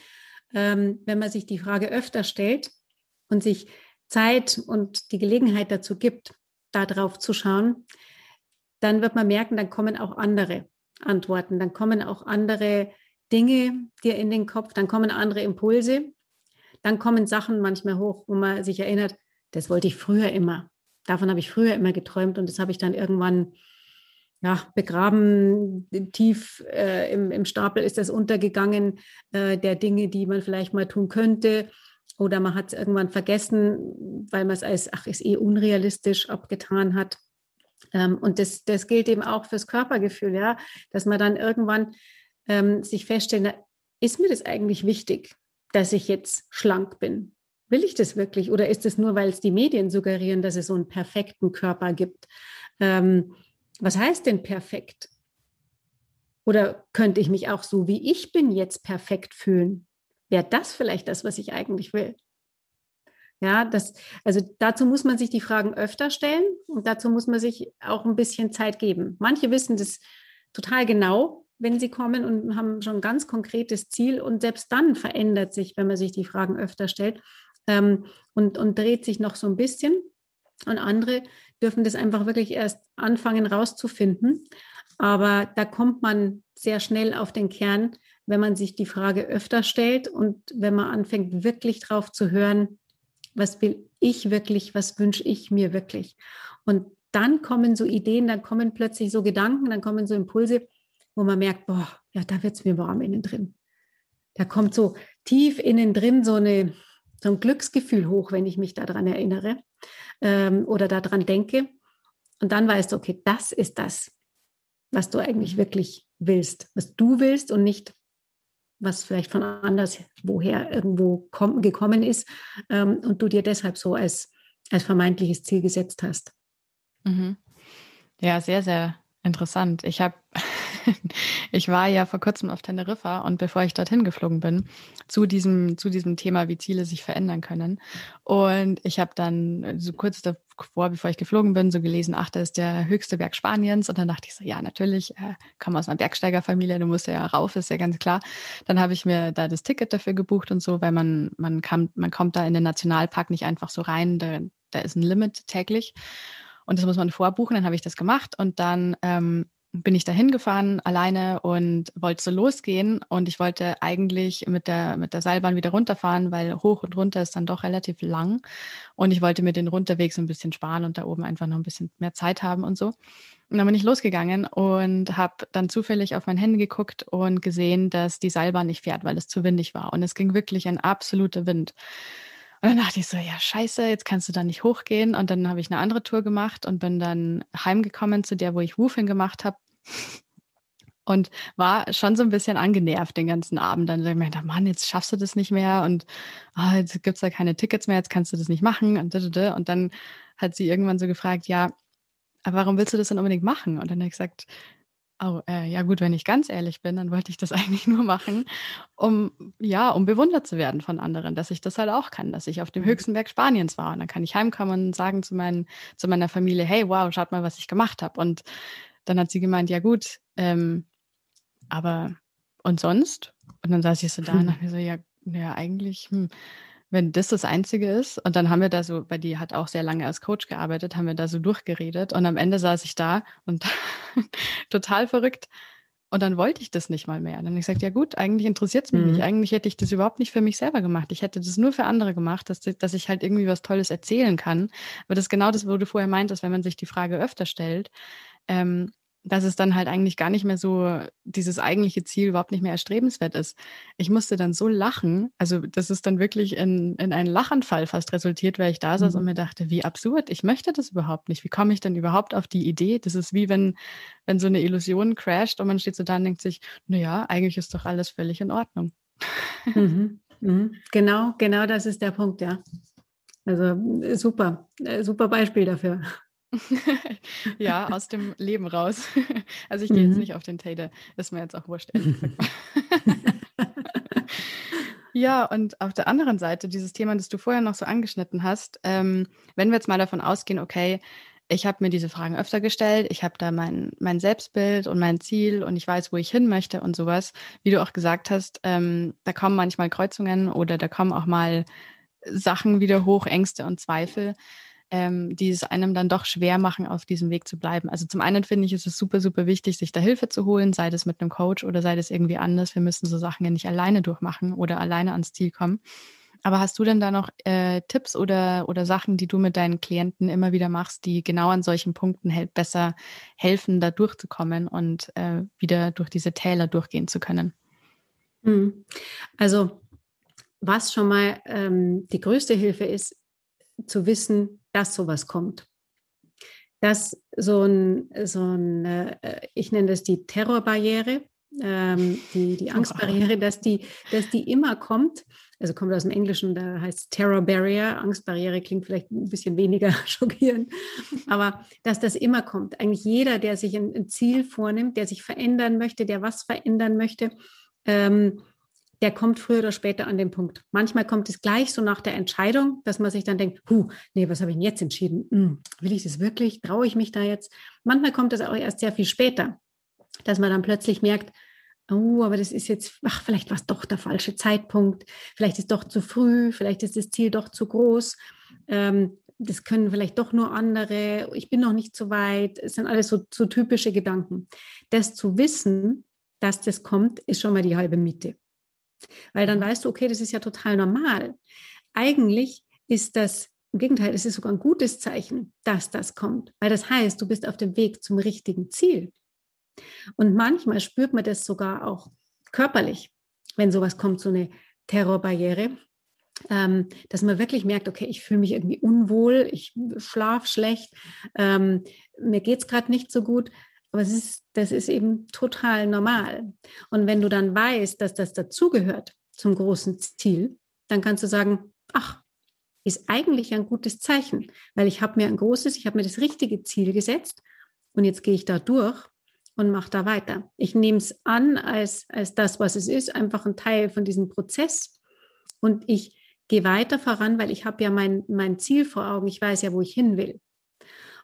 Ähm, wenn man sich die Frage öfter stellt und sich Zeit und die Gelegenheit dazu gibt, da drauf zu schauen, dann wird man merken, dann kommen auch andere Antworten, dann kommen auch andere Dinge dir in den Kopf, dann kommen andere Impulse, dann kommen Sachen manchmal hoch, wo man sich erinnert, das wollte ich früher immer. Davon habe ich früher immer geträumt und das habe ich dann irgendwann ja, begraben, tief äh, im, im, Stapel ist das untergegangen, äh, der Dinge, die man vielleicht mal tun könnte. Oder man hat es irgendwann vergessen, weil man es als, ach, ist eh unrealistisch abgetan hat. Ähm, und das, das gilt eben auch fürs Körpergefühl, ja, dass man dann irgendwann ähm, sich feststellt, na, ist mir das eigentlich wichtig, dass ich jetzt schlank bin? Will ich das wirklich? Oder ist es nur, weil es die Medien suggerieren, dass es so einen perfekten Körper gibt? Ähm, was heißt denn perfekt? Oder könnte ich mich auch so, wie ich bin, jetzt perfekt fühlen? Wäre das vielleicht das, was ich eigentlich will? Ja, das, also dazu muss man sich die Fragen öfter stellen und dazu muss man sich auch ein bisschen Zeit geben. Manche wissen das total genau, wenn sie kommen und haben schon ein ganz konkretes Ziel und selbst dann verändert sich, wenn man sich die Fragen öfter stellt ähm, und, und dreht sich noch so ein bisschen. Und andere dürfen das einfach wirklich erst anfangen rauszufinden. Aber da kommt man sehr schnell auf den Kern, wenn man sich die Frage öfter stellt und wenn man anfängt, wirklich drauf zu hören, was will ich wirklich, was wünsche ich mir wirklich. Und dann kommen so Ideen, dann kommen plötzlich so Gedanken, dann kommen so Impulse, wo man merkt, boah, ja, da wird es mir warm innen drin. Da kommt so tief innen drin so, eine, so ein Glücksgefühl hoch, wenn ich mich daran erinnere ähm, oder daran denke. Und dann weißt du, okay, das ist das, was du eigentlich wirklich willst, was du willst und nicht, was vielleicht von anders woher irgendwo komm, gekommen ist ähm, und du dir deshalb so als, als vermeintliches Ziel gesetzt hast. Mhm. Ja, sehr, sehr interessant. Ich habe ich war ja vor kurzem auf Teneriffa und bevor ich dorthin geflogen bin, zu diesem, zu diesem Thema, wie Ziele sich verändern können. Und ich habe dann so kurz davor, bevor ich geflogen bin, so gelesen, ach, das ist der höchste Berg Spaniens. Und dann dachte ich so, ja, natürlich, äh, komme aus einer Bergsteigerfamilie, du musst ja rauf, ist ja ganz klar. Dann habe ich mir da das Ticket dafür gebucht und so, weil man, man, kam, man kommt da in den Nationalpark nicht einfach so rein, da, da ist ein Limit täglich. Und das muss man vorbuchen, dann habe ich das gemacht und dann ähm, bin ich da hingefahren alleine und wollte so losgehen. Und ich wollte eigentlich mit der, mit der Seilbahn wieder runterfahren, weil hoch und runter ist dann doch relativ lang. Und ich wollte mir den Runterweg so ein bisschen sparen und da oben einfach noch ein bisschen mehr Zeit haben und so. Und dann bin ich losgegangen und habe dann zufällig auf mein Handy geguckt und gesehen, dass die Seilbahn nicht fährt, weil es zu windig war. Und es ging wirklich ein absoluter Wind. Und dann dachte ich so, ja, scheiße, jetzt kannst du da nicht hochgehen. Und dann habe ich eine andere Tour gemacht und bin dann heimgekommen zu der, wo ich Woofing gemacht habe. Und war schon so ein bisschen angenervt den ganzen Abend. Dann dachte ich mir, Mann, jetzt schaffst du das nicht mehr und oh, jetzt gibt es da keine Tickets mehr, jetzt kannst du das nicht machen. Und, und dann hat sie irgendwann so gefragt, ja, aber warum willst du das denn unbedingt machen? Und dann habe ich gesagt, Oh, äh, ja gut, wenn ich ganz ehrlich bin, dann wollte ich das eigentlich nur machen, um ja, um bewundert zu werden von anderen, dass ich das halt auch kann, dass ich auf dem mhm. höchsten Berg Spaniens war und dann kann ich heimkommen und sagen zu, meinen, zu meiner Familie, hey, wow, schaut mal, was ich gemacht habe. Und dann hat sie gemeint, ja gut, ähm, aber und sonst? Und dann saß ich so da und dachte mir so, ja, ja, eigentlich, hm, wenn das das Einzige ist, und dann haben wir da so, weil die hat auch sehr lange als Coach gearbeitet, haben wir da so durchgeredet und am Ende saß ich da und total verrückt. Und dann wollte ich das nicht mal mehr. dann habe ich gesagt, ja gut, eigentlich interessiert es mich mhm. nicht. Eigentlich hätte ich das überhaupt nicht für mich selber gemacht. Ich hätte das nur für andere gemacht, dass, dass ich halt irgendwie was Tolles erzählen kann. Aber das ist genau das, wo du vorher meintest, wenn man sich die Frage öfter stellt, ähm, dass es dann halt eigentlich gar nicht mehr so, dieses eigentliche Ziel überhaupt nicht mehr erstrebenswert ist. Ich musste dann so lachen, also das ist dann wirklich in, in einen Lachanfall fast resultiert, weil ich da saß mhm. und mir dachte, wie absurd, ich möchte das überhaupt nicht. Wie komme ich denn überhaupt auf die Idee? Das ist wie wenn, wenn so eine Illusion crasht und man steht so da und denkt sich, naja, eigentlich ist doch alles völlig in Ordnung. Mhm. Mhm. Genau, genau das ist der Punkt, ja. Also super, äh, super Beispiel dafür. ja, aus dem Leben raus. Also ich gehe mhm. jetzt nicht auf den Tater, ist mir jetzt auch wurscht. ja, und auf der anderen Seite, dieses Thema, das du vorher noch so angeschnitten hast, ähm, wenn wir jetzt mal davon ausgehen, okay, ich habe mir diese Fragen öfter gestellt, ich habe da mein, mein Selbstbild und mein Ziel und ich weiß, wo ich hin möchte und sowas. Wie du auch gesagt hast, ähm, da kommen manchmal Kreuzungen oder da kommen auch mal Sachen wieder hoch, Ängste und Zweifel ähm, die es einem dann doch schwer machen, auf diesem Weg zu bleiben. Also zum einen finde ich, ist es super, super wichtig, sich da Hilfe zu holen, sei das mit einem Coach oder sei das irgendwie anders. Wir müssen so Sachen ja nicht alleine durchmachen oder alleine ans Ziel kommen. Aber hast du denn da noch äh, Tipps oder, oder Sachen, die du mit deinen Klienten immer wieder machst, die genau an solchen Punkten hel besser helfen, da durchzukommen und äh, wieder durch diese Täler durchgehen zu können? Hm. Also was schon mal ähm, die größte Hilfe ist, zu wissen, dass sowas kommt. Dass so ein, so ein äh, ich nenne das die Terrorbarriere, ähm, die, die Angstbarriere, dass die, dass die immer kommt. Also kommt aus dem Englischen, da heißt es Terror Barrier. Angstbarriere klingt vielleicht ein bisschen weniger schockierend, aber dass das immer kommt. Eigentlich jeder, der sich ein, ein Ziel vornimmt, der sich verändern möchte, der was verändern möchte, ähm, der kommt früher oder später an den Punkt. Manchmal kommt es gleich so nach der Entscheidung, dass man sich dann denkt, huh, nee, was habe ich denn jetzt entschieden? Hm, will ich das wirklich? Traue ich mich da jetzt? Manchmal kommt es auch erst sehr viel später, dass man dann plötzlich merkt, oh, aber das ist jetzt, ach, vielleicht war es doch der falsche Zeitpunkt, vielleicht ist doch zu früh, vielleicht ist das Ziel doch zu groß. Ähm, das können vielleicht doch nur andere, ich bin noch nicht so weit. Es sind alles so, so typische Gedanken. Das zu wissen, dass das kommt, ist schon mal die halbe Miete. Weil dann weißt du, okay, das ist ja total normal. Eigentlich ist das Im Gegenteil, es ist sogar ein gutes Zeichen, dass das kommt, weil das heißt, du bist auf dem Weg zum richtigen Ziel. Und manchmal spürt man das sogar auch körperlich, wenn sowas kommt, so eine Terrorbarriere, ähm, dass man wirklich merkt, okay, ich fühle mich irgendwie unwohl, ich schlafe schlecht, ähm, mir geht es gerade nicht so gut. Aber es ist, das ist eben total normal. Und wenn du dann weißt, dass das dazugehört zum großen Ziel, dann kannst du sagen, ach, ist eigentlich ein gutes Zeichen, weil ich habe mir ein großes, ich habe mir das richtige Ziel gesetzt und jetzt gehe ich da durch und mache da weiter. Ich nehme es an als, als das, was es ist, einfach ein Teil von diesem Prozess und ich gehe weiter voran, weil ich habe ja mein, mein Ziel vor Augen, ich weiß ja, wo ich hin will.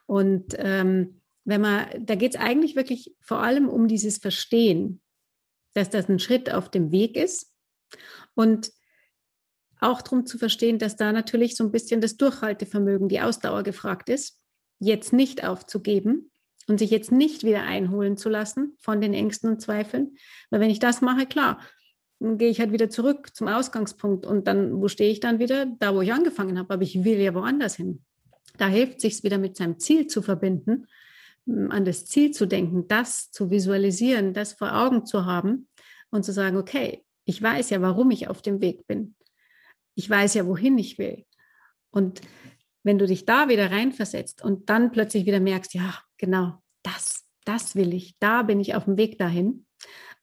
Und ähm, wenn man, da geht es eigentlich wirklich vor allem um dieses Verstehen, dass das ein Schritt auf dem Weg ist und auch darum zu verstehen, dass da natürlich so ein bisschen das Durchhaltevermögen, die Ausdauer gefragt ist, jetzt nicht aufzugeben und sich jetzt nicht wieder einholen zu lassen von den Ängsten und Zweifeln. Weil wenn ich das mache, klar, dann gehe ich halt wieder zurück zum Ausgangspunkt und dann, wo stehe ich dann wieder? Da, wo ich angefangen habe, aber ich will ja woanders hin. Da hilft sich wieder mit seinem Ziel zu verbinden an das Ziel zu denken, das zu visualisieren, das vor Augen zu haben und zu sagen, okay, ich weiß ja, warum ich auf dem Weg bin. Ich weiß ja, wohin ich will. Und wenn du dich da wieder reinversetzt und dann plötzlich wieder merkst, ja, genau, das, das will ich, da bin ich auf dem Weg dahin,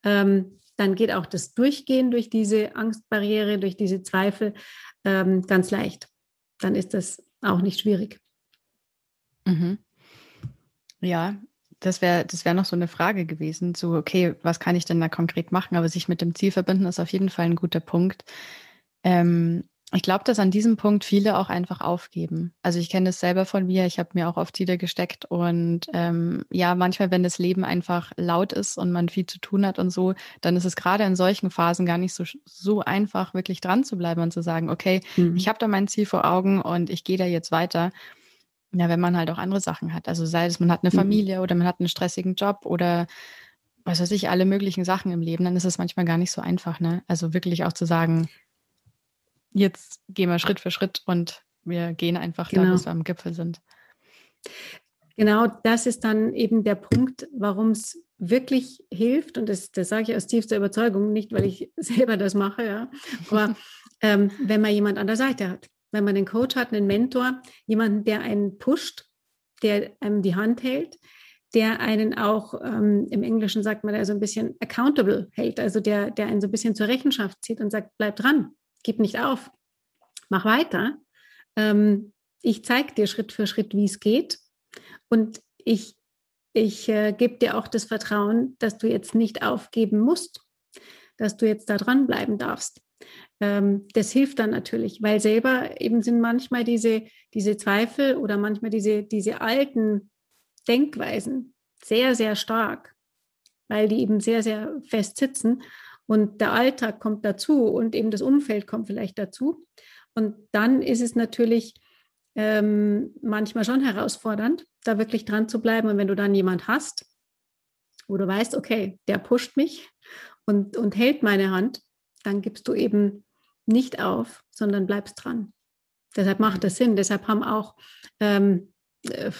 ähm, dann geht auch das Durchgehen durch diese Angstbarriere, durch diese Zweifel ähm, ganz leicht. Dann ist das auch nicht schwierig. Mhm. Ja, das wäre das wär noch so eine Frage gewesen, so, okay, was kann ich denn da konkret machen? Aber sich mit dem Ziel verbinden ist auf jeden Fall ein guter Punkt. Ähm, ich glaube, dass an diesem Punkt viele auch einfach aufgeben. Also ich kenne das selber von mir, ich habe mir auch oft Ziele gesteckt und ähm, ja, manchmal, wenn das Leben einfach laut ist und man viel zu tun hat und so, dann ist es gerade in solchen Phasen gar nicht so, so einfach, wirklich dran zu bleiben und zu sagen, okay, mhm. ich habe da mein Ziel vor Augen und ich gehe da jetzt weiter. Ja, wenn man halt auch andere Sachen hat. Also sei es, man hat eine mhm. Familie oder man hat einen stressigen Job oder was weiß ich, alle möglichen Sachen im Leben, dann ist es manchmal gar nicht so einfach, ne? Also wirklich auch zu sagen, jetzt gehen wir Schritt für Schritt und wir gehen einfach genau. da, bis wir am Gipfel sind. Genau, das ist dann eben der Punkt, warum es wirklich hilft, und das, das sage ich aus tiefster Überzeugung, nicht weil ich selber das mache, ja, aber ähm, wenn man jemand an der Seite hat wenn man einen Coach hat, einen Mentor, jemanden, der einen pusht, der einem die Hand hält, der einen auch, ähm, im Englischen sagt man da so ein bisschen accountable hält, also der, der einen so ein bisschen zur Rechenschaft zieht und sagt, bleib dran, gib nicht auf, mach weiter. Ähm, ich zeige dir Schritt für Schritt, wie es geht und ich, ich äh, gebe dir auch das Vertrauen, dass du jetzt nicht aufgeben musst, dass du jetzt da dranbleiben darfst das hilft dann natürlich, weil selber eben sind manchmal diese, diese Zweifel oder manchmal diese, diese alten Denkweisen sehr, sehr stark, weil die eben sehr, sehr fest sitzen. Und der Alltag kommt dazu und eben das Umfeld kommt vielleicht dazu. Und dann ist es natürlich ähm, manchmal schon herausfordernd, da wirklich dran zu bleiben. Und wenn du dann jemand hast, wo du weißt, okay, der pusht mich und, und hält meine Hand, dann gibst du eben nicht auf, sondern bleibst dran. Deshalb macht das Sinn. Deshalb haben auch, ähm, äh,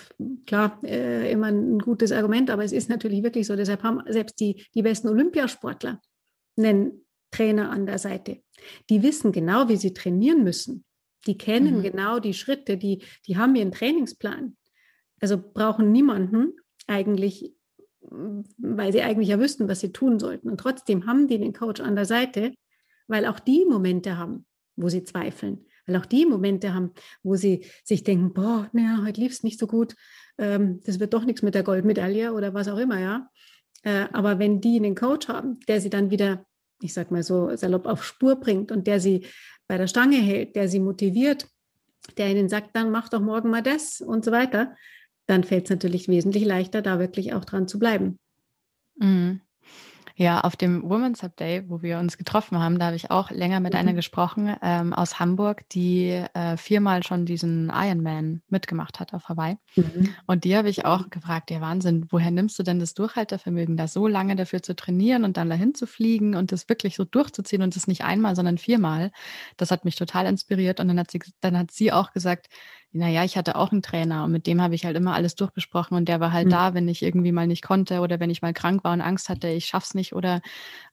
klar, äh, immer ein gutes Argument, aber es ist natürlich wirklich so. Deshalb haben selbst die, die besten Olympiasportler einen Trainer an der Seite. Die wissen genau, wie sie trainieren müssen. Die kennen mhm. genau die Schritte, die, die haben ihren Trainingsplan. Also brauchen niemanden eigentlich, weil sie eigentlich ja wüssten, was sie tun sollten. Und trotzdem haben die den Coach an der Seite, weil auch die Momente haben, wo sie zweifeln, weil auch die Momente haben, wo sie sich denken, boah, naja, heute lief es nicht so gut, ähm, das wird doch nichts mit der Goldmedaille oder was auch immer, ja. Äh, aber wenn die einen Coach haben, der sie dann wieder, ich sag mal so salopp auf Spur bringt und der sie bei der Stange hält, der sie motiviert, der ihnen sagt, dann mach doch morgen mal das und so weiter, dann fällt es natürlich wesentlich leichter, da wirklich auch dran zu bleiben. Mhm. Ja, auf dem Women's Hub Day, wo wir uns getroffen haben, da habe ich auch länger mit mhm. einer gesprochen ähm, aus Hamburg, die äh, viermal schon diesen Ironman mitgemacht hat auf Hawaii. Mhm. Und die habe ich auch gefragt, ja Wahnsinn, woher nimmst du denn das Durchhaltevermögen, da so lange dafür zu trainieren und dann dahin zu fliegen und das wirklich so durchzuziehen und das nicht einmal, sondern viermal. Das hat mich total inspiriert. Und dann hat sie, dann hat sie auch gesagt, naja, ich hatte auch einen Trainer und mit dem habe ich halt immer alles durchgesprochen und der war halt mhm. da, wenn ich irgendwie mal nicht konnte oder wenn ich mal krank war und Angst hatte, ich schaff's nicht oder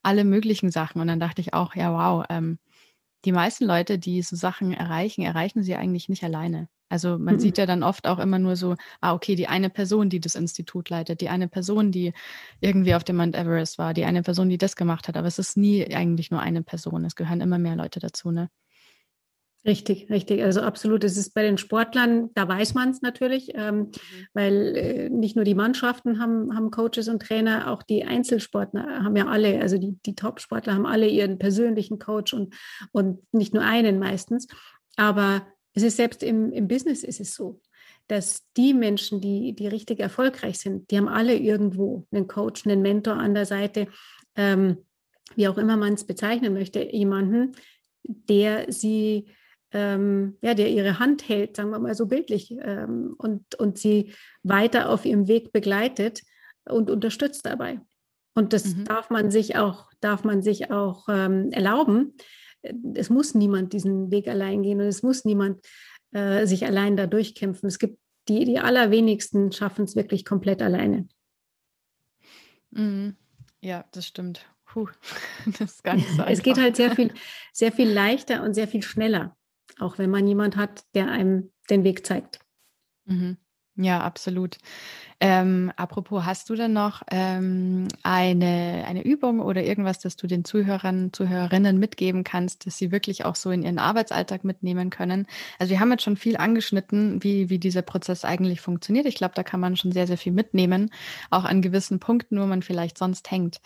alle möglichen Sachen. Und dann dachte ich auch, ja, wow, ähm, die meisten Leute, die so Sachen erreichen, erreichen sie eigentlich nicht alleine. Also man mhm. sieht ja dann oft auch immer nur so, ah, okay, die eine Person, die das Institut leitet, die eine Person, die irgendwie auf dem Mount Everest war, die eine Person, die das gemacht hat. Aber es ist nie eigentlich nur eine Person. Es gehören immer mehr Leute dazu, ne? Richtig, richtig. Also absolut. Es ist bei den Sportlern, da weiß man es natürlich, ähm, mhm. weil äh, nicht nur die Mannschaften haben, haben Coaches und Trainer, auch die Einzelsportler haben ja alle, also die, die Top-Sportler haben alle ihren persönlichen Coach und, und nicht nur einen meistens. Aber es ist selbst im, im Business ist es so, dass die Menschen, die, die richtig erfolgreich sind, die haben alle irgendwo einen Coach, einen Mentor an der Seite, ähm, wie auch immer man es bezeichnen möchte, jemanden, der sie ähm, ja, der ihre Hand hält, sagen wir mal so bildlich, ähm, und, und sie weiter auf ihrem Weg begleitet und unterstützt dabei. Und das mhm. darf man sich auch, darf man sich auch ähm, erlauben. Es muss niemand diesen Weg allein gehen und es muss niemand äh, sich allein da durchkämpfen. Es gibt die, die allerwenigsten schaffen es wirklich komplett alleine. Mhm. Ja, das stimmt. Puh, das ist gar nicht so Es geht halt sehr viel, sehr viel leichter und sehr viel schneller auch wenn man jemand hat, der einem den Weg zeigt. Mhm. Ja, absolut. Ähm, apropos, hast du denn noch ähm, eine, eine Übung oder irgendwas, das du den Zuhörern, Zuhörerinnen mitgeben kannst, dass sie wirklich auch so in ihren Arbeitsalltag mitnehmen können? Also wir haben jetzt schon viel angeschnitten, wie, wie dieser Prozess eigentlich funktioniert. Ich glaube, da kann man schon sehr, sehr viel mitnehmen, auch an gewissen Punkten, wo man vielleicht sonst hängt.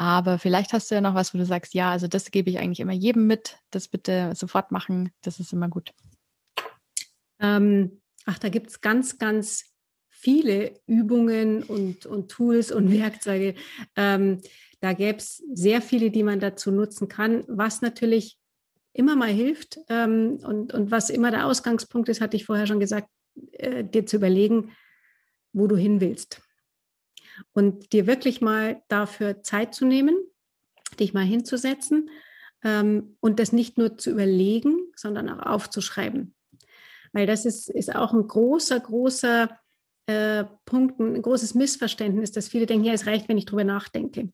Aber vielleicht hast du ja noch was, wo du sagst, ja, also das gebe ich eigentlich immer jedem mit, das bitte sofort machen, das ist immer gut. Ähm, ach, da gibt es ganz, ganz viele Übungen und, und Tools und Werkzeuge. Ähm, da gäbe es sehr viele, die man dazu nutzen kann, was natürlich immer mal hilft ähm, und, und was immer der Ausgangspunkt ist, hatte ich vorher schon gesagt, äh, dir zu überlegen, wo du hin willst und dir wirklich mal dafür Zeit zu nehmen, dich mal hinzusetzen ähm, und das nicht nur zu überlegen, sondern auch aufzuschreiben. Weil das ist, ist auch ein großer, großer äh, Punkt, ein großes Missverständnis, dass viele denken, ja, es reicht, wenn ich drüber nachdenke.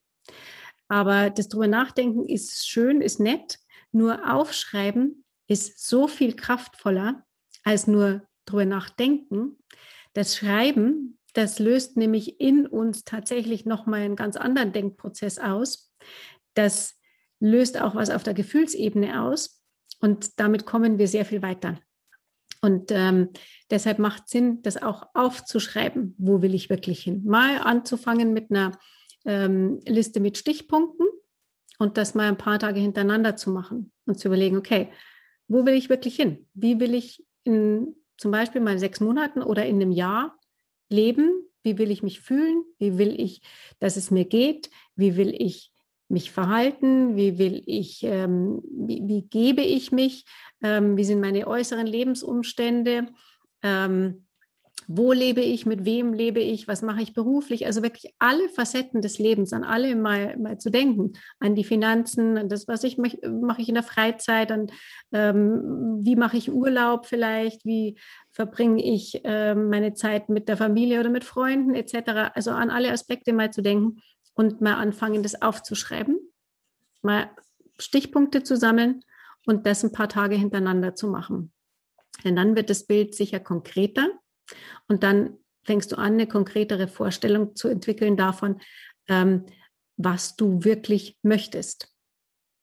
Aber das drüber nachdenken ist schön, ist nett, nur aufschreiben ist so viel kraftvoller als nur drüber nachdenken. Das Schreiben das löst nämlich in uns tatsächlich nochmal einen ganz anderen Denkprozess aus. Das löst auch was auf der Gefühlsebene aus und damit kommen wir sehr viel weiter. Und ähm, deshalb macht Sinn, das auch aufzuschreiben, wo will ich wirklich hin. Mal anzufangen mit einer ähm, Liste mit Stichpunkten und das mal ein paar Tage hintereinander zu machen und zu überlegen, okay, wo will ich wirklich hin? Wie will ich in zum Beispiel mal sechs Monaten oder in einem Jahr leben? Wie will ich mich fühlen? Wie will ich, dass es mir geht? Wie will ich mich verhalten? Wie will ich, ähm, wie, wie, gebe ich mich? Ähm, wie sind meine äußeren Lebensumstände? Ähm, wo lebe ich, mit wem lebe ich, was mache ich beruflich, also wirklich alle Facetten des Lebens, an alle mal, mal zu denken, an die Finanzen, an das, was ich mache, mache ich in der Freizeit, an ähm, wie mache ich Urlaub vielleicht, wie verbringe ich ähm, meine Zeit mit der Familie oder mit Freunden etc. Also an alle Aspekte mal zu denken und mal anfangen, das aufzuschreiben, mal Stichpunkte zu sammeln und das ein paar Tage hintereinander zu machen. Denn dann wird das Bild sicher konkreter und dann fängst du an, eine konkretere Vorstellung zu entwickeln davon, ähm, was du wirklich möchtest.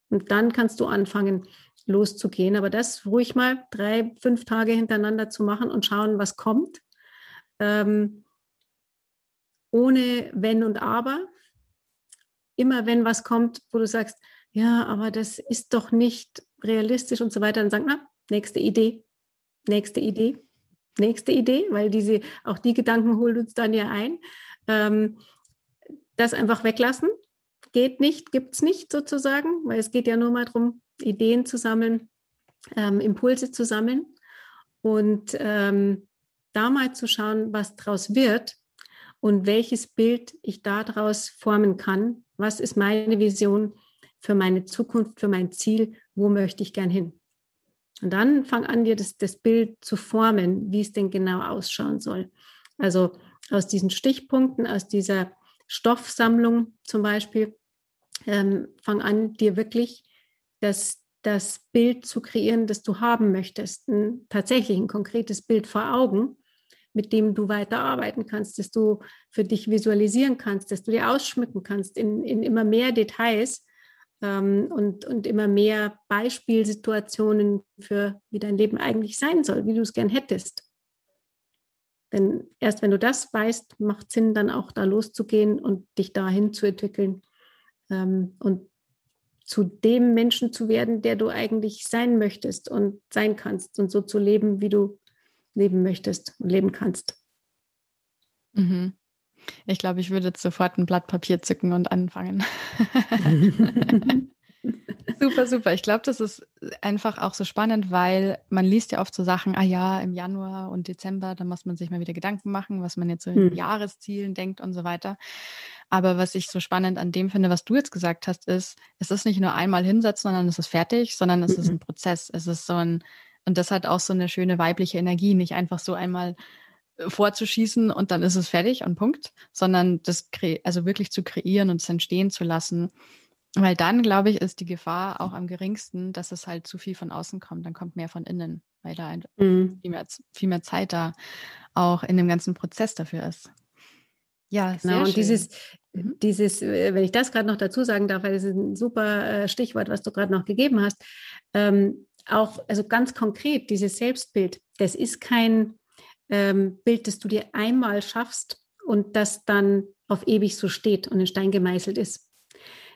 Und dann kannst du anfangen, loszugehen. Aber das ruhig mal drei, fünf Tage hintereinander zu machen und schauen, was kommt. Ähm, ohne Wenn und Aber. Immer wenn was kommt, wo du sagst, ja, aber das ist doch nicht realistisch und so weiter, dann sag, na, nächste Idee, nächste Idee, nächste Idee, weil diese, auch die Gedanken holen uns dann ja ein. Ähm, das einfach weglassen geht nicht, gibt es nicht sozusagen, weil es geht ja nur mal darum, Ideen zu sammeln, ähm, Impulse zu sammeln und ähm, da mal zu schauen, was daraus wird und welches Bild ich daraus formen kann. Was ist meine Vision für meine Zukunft, für mein Ziel? Wo möchte ich gern hin? Und dann fang an, dir das, das Bild zu formen, wie es denn genau ausschauen soll. Also aus diesen Stichpunkten, aus dieser Stoffsammlung zum Beispiel, ähm, fang an, dir wirklich das, das Bild zu kreieren, das du haben möchtest. Ein, tatsächlich ein konkretes Bild vor Augen, mit dem du weiterarbeiten kannst, das du für dich visualisieren kannst, das du dir ausschmücken kannst in, in immer mehr Details ähm, und, und immer mehr Beispielsituationen für, wie dein Leben eigentlich sein soll, wie du es gern hättest. Denn erst wenn du das weißt, macht Sinn, dann auch da loszugehen und dich dahin zu entwickeln ähm, und zu dem Menschen zu werden, der du eigentlich sein möchtest und sein kannst und so zu leben, wie du leben möchtest und leben kannst. Mhm. Ich glaube, ich würde jetzt sofort ein Blatt Papier zücken und anfangen. super, super. Ich glaube, das ist einfach auch so spannend, weil man liest ja oft so Sachen, ah ja, im Januar und Dezember, da muss man sich mal wieder Gedanken machen, was man jetzt so in hm. Jahreszielen denkt und so weiter. Aber was ich so spannend an dem finde, was du jetzt gesagt hast, ist, es ist nicht nur einmal hinsetzen, sondern es ist fertig, sondern es mhm. ist ein Prozess. Es ist so ein, und das hat auch so eine schöne weibliche Energie, nicht einfach so einmal vorzuschießen und dann ist es fertig und Punkt, sondern das also wirklich zu kreieren und es entstehen zu lassen. Weil dann, glaube ich, ist die Gefahr auch am geringsten, dass es halt zu viel von außen kommt. Dann kommt mehr von innen, weil da mhm. viel, mehr, viel mehr Zeit da auch in dem ganzen Prozess dafür ist. Ja, sehr genau. Und dieses, mhm. dieses, äh, wenn ich das gerade noch dazu sagen darf, weil das ist ein super äh, Stichwort, was du gerade noch gegeben hast, ähm, auch, also ganz konkret, dieses Selbstbild, das ist kein ähm, Bild, das du dir einmal schaffst und das dann auf ewig so steht und in Stein gemeißelt ist.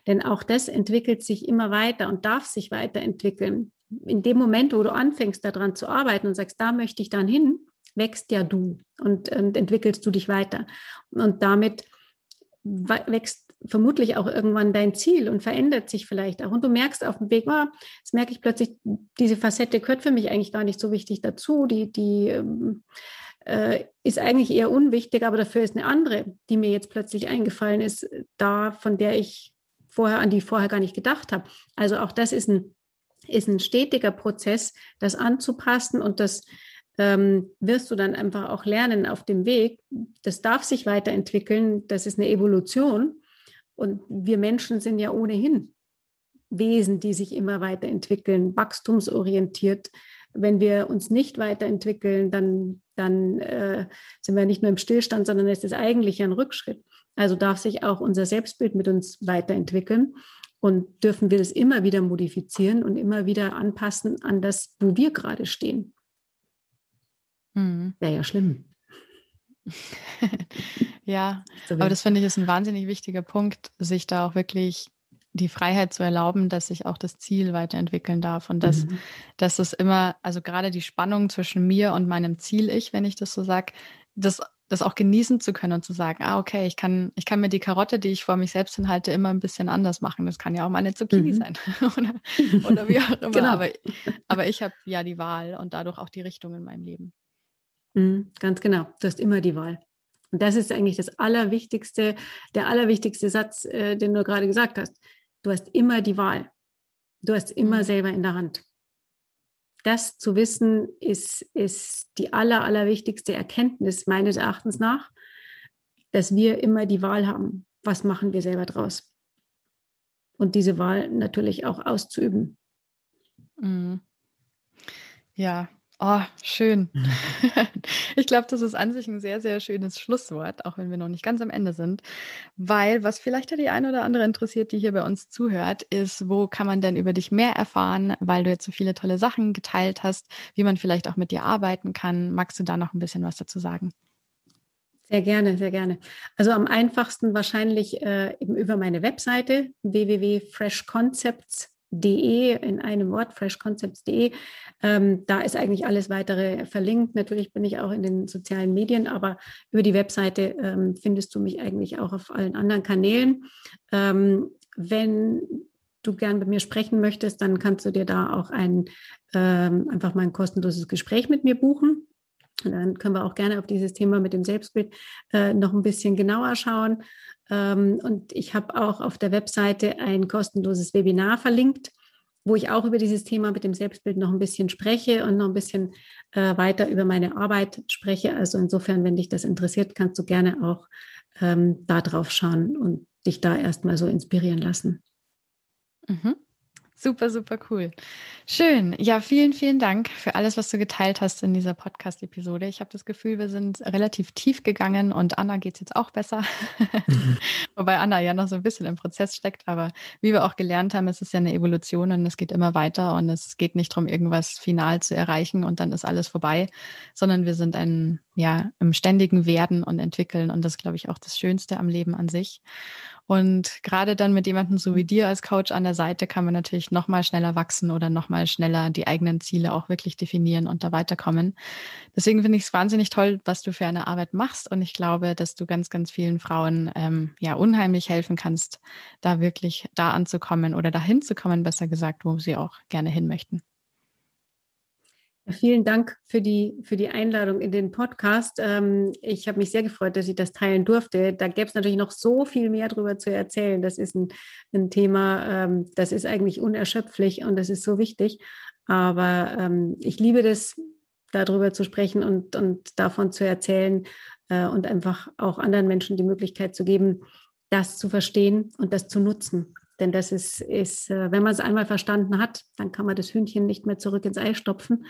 Denn auch das entwickelt sich immer weiter und darf sich weiterentwickeln. In dem Moment, wo du anfängst, daran zu arbeiten und sagst, da möchte ich dann hin, wächst ja du und, und entwickelst du dich weiter. Und damit wächst vermutlich auch irgendwann dein Ziel und verändert sich vielleicht auch. Und du merkst auf dem Weg, oh, jetzt merke ich plötzlich, diese Facette gehört für mich eigentlich gar nicht so wichtig dazu. Die, die ähm, äh, ist eigentlich eher unwichtig, aber dafür ist eine andere, die mir jetzt plötzlich eingefallen ist, da, von der ich vorher, an die vorher gar nicht gedacht habe. Also auch das ist ein, ist ein stetiger Prozess, das anzupassen und das ähm, wirst du dann einfach auch lernen auf dem Weg. Das darf sich weiterentwickeln, das ist eine Evolution. Und wir Menschen sind ja ohnehin Wesen, die sich immer weiterentwickeln, wachstumsorientiert. Wenn wir uns nicht weiterentwickeln, dann, dann äh, sind wir nicht nur im Stillstand, sondern es ist eigentlich ein Rückschritt. Also darf sich auch unser Selbstbild mit uns weiterentwickeln und dürfen wir das immer wieder modifizieren und immer wieder anpassen an das, wo wir gerade stehen. Mhm. Wäre ja schlimm. ja, aber das finde ich ist ein wahnsinnig wichtiger Punkt, sich da auch wirklich die Freiheit zu erlauben, dass sich auch das Ziel weiterentwickeln darf und dass, mhm. dass es immer, also gerade die Spannung zwischen mir und meinem Ziel, ich, wenn ich das so sage, das, das auch genießen zu können und zu sagen, ah, okay, ich kann, ich kann mir die Karotte, die ich vor mich selbst hinhalte, immer ein bisschen anders machen. Das kann ja auch mal eine Zucchini mhm. sein oder, oder wie auch immer. Genau. Aber, aber ich habe ja die Wahl und dadurch auch die Richtung in meinem Leben. Mhm, ganz genau. Du hast immer die Wahl. Und das ist eigentlich das Allerwichtigste, der allerwichtigste Satz, äh, den du gerade gesagt hast. Du hast immer die Wahl. Du hast immer mhm. selber in der Hand. Das zu wissen, ist, ist die aller, allerwichtigste Erkenntnis meines Erachtens nach, dass wir immer die Wahl haben. Was machen wir selber draus? Und diese Wahl natürlich auch auszuüben. Mhm. Ja, Oh, schön. Mhm. Ich glaube, das ist an sich ein sehr, sehr schönes Schlusswort, auch wenn wir noch nicht ganz am Ende sind. Weil, was vielleicht ja die eine oder andere interessiert, die hier bei uns zuhört, ist, wo kann man denn über dich mehr erfahren, weil du jetzt so viele tolle Sachen geteilt hast, wie man vielleicht auch mit dir arbeiten kann. Magst du da noch ein bisschen was dazu sagen? Sehr gerne, sehr gerne. Also am einfachsten wahrscheinlich äh, eben über meine Webseite www.freshconcepts.com de in einem Wort, freshconcepts.de. Ähm, da ist eigentlich alles weitere verlinkt. Natürlich bin ich auch in den sozialen Medien, aber über die Webseite ähm, findest du mich eigentlich auch auf allen anderen Kanälen. Ähm, wenn du gern mit mir sprechen möchtest, dann kannst du dir da auch ein, ähm, einfach mal ein kostenloses Gespräch mit mir buchen. Und dann können wir auch gerne auf dieses Thema mit dem Selbstbild äh, noch ein bisschen genauer schauen. Ähm, und ich habe auch auf der Webseite ein kostenloses Webinar verlinkt, wo ich auch über dieses Thema mit dem Selbstbild noch ein bisschen spreche und noch ein bisschen äh, weiter über meine Arbeit spreche. Also insofern, wenn dich das interessiert, kannst du gerne auch ähm, da drauf schauen und dich da erstmal so inspirieren lassen. Mhm. Super, super cool. Schön. Ja, vielen, vielen Dank für alles, was du geteilt hast in dieser Podcast-Episode. Ich habe das Gefühl, wir sind relativ tief gegangen und Anna geht es jetzt auch besser. Mhm. Wobei Anna ja noch so ein bisschen im Prozess steckt. Aber wie wir auch gelernt haben, es ist ja eine Evolution und es geht immer weiter und es geht nicht darum, irgendwas final zu erreichen und dann ist alles vorbei, sondern wir sind ein, ja, im ständigen Werden und Entwickeln und das glaube ich auch das Schönste am Leben an sich. Und gerade dann mit jemandem so wie dir als Coach an der Seite kann man natürlich noch mal schneller wachsen oder noch mal schneller die eigenen Ziele auch wirklich definieren und da weiterkommen. Deswegen finde ich es wahnsinnig toll, was du für eine Arbeit machst. Und ich glaube, dass du ganz, ganz vielen Frauen ähm, ja unheimlich helfen kannst, da wirklich da anzukommen oder dahin zu kommen, besser gesagt, wo sie auch gerne hin möchten. Vielen Dank für die, für die Einladung in den Podcast. Ähm, ich habe mich sehr gefreut, dass ich das teilen durfte. Da gäbe es natürlich noch so viel mehr darüber zu erzählen. Das ist ein, ein Thema, ähm, das ist eigentlich unerschöpflich und das ist so wichtig. Aber ähm, ich liebe das, darüber zu sprechen und, und davon zu erzählen äh, und einfach auch anderen Menschen die Möglichkeit zu geben, das zu verstehen und das zu nutzen. Denn das ist, ist äh, wenn man es einmal verstanden hat, dann kann man das Hühnchen nicht mehr zurück ins Ei stopfen.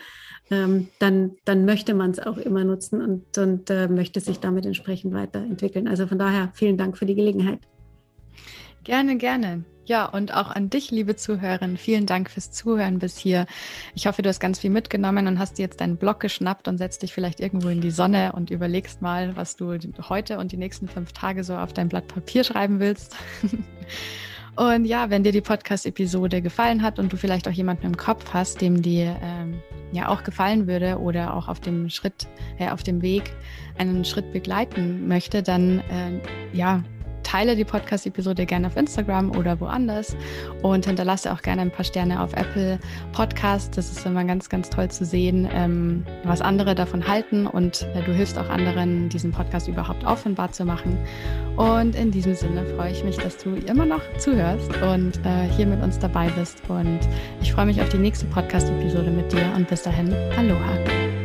Ähm, dann, dann möchte man es auch immer nutzen und, und äh, möchte sich damit entsprechend weiterentwickeln. Also von daher vielen Dank für die Gelegenheit. Gerne, gerne. Ja, und auch an dich, liebe Zuhörerin, vielen Dank fürs Zuhören bis hier. Ich hoffe, du hast ganz viel mitgenommen und hast dir jetzt deinen Blog geschnappt und setzt dich vielleicht irgendwo in die Sonne und überlegst mal, was du heute und die nächsten fünf Tage so auf dein Blatt Papier schreiben willst. Und ja, wenn dir die Podcast-Episode gefallen hat und du vielleicht auch jemanden im Kopf hast, dem die ähm, ja auch gefallen würde oder auch auf dem Schritt, äh, auf dem Weg einen Schritt begleiten möchte, dann äh, ja, teile die Podcast-Episode gerne auf Instagram oder woanders und hinterlasse auch gerne ein paar Sterne auf Apple Podcast. Das ist immer ganz, ganz toll zu sehen, ähm, was andere davon halten und äh, du hilfst auch anderen, diesen Podcast überhaupt offenbar zu machen. Und in diesem Sinne freue ich mich, dass du immer noch zuhörst und äh, hier mit uns dabei bist. Und ich freue mich auf die nächste Podcast-Episode mit dir und bis dahin, Aloha.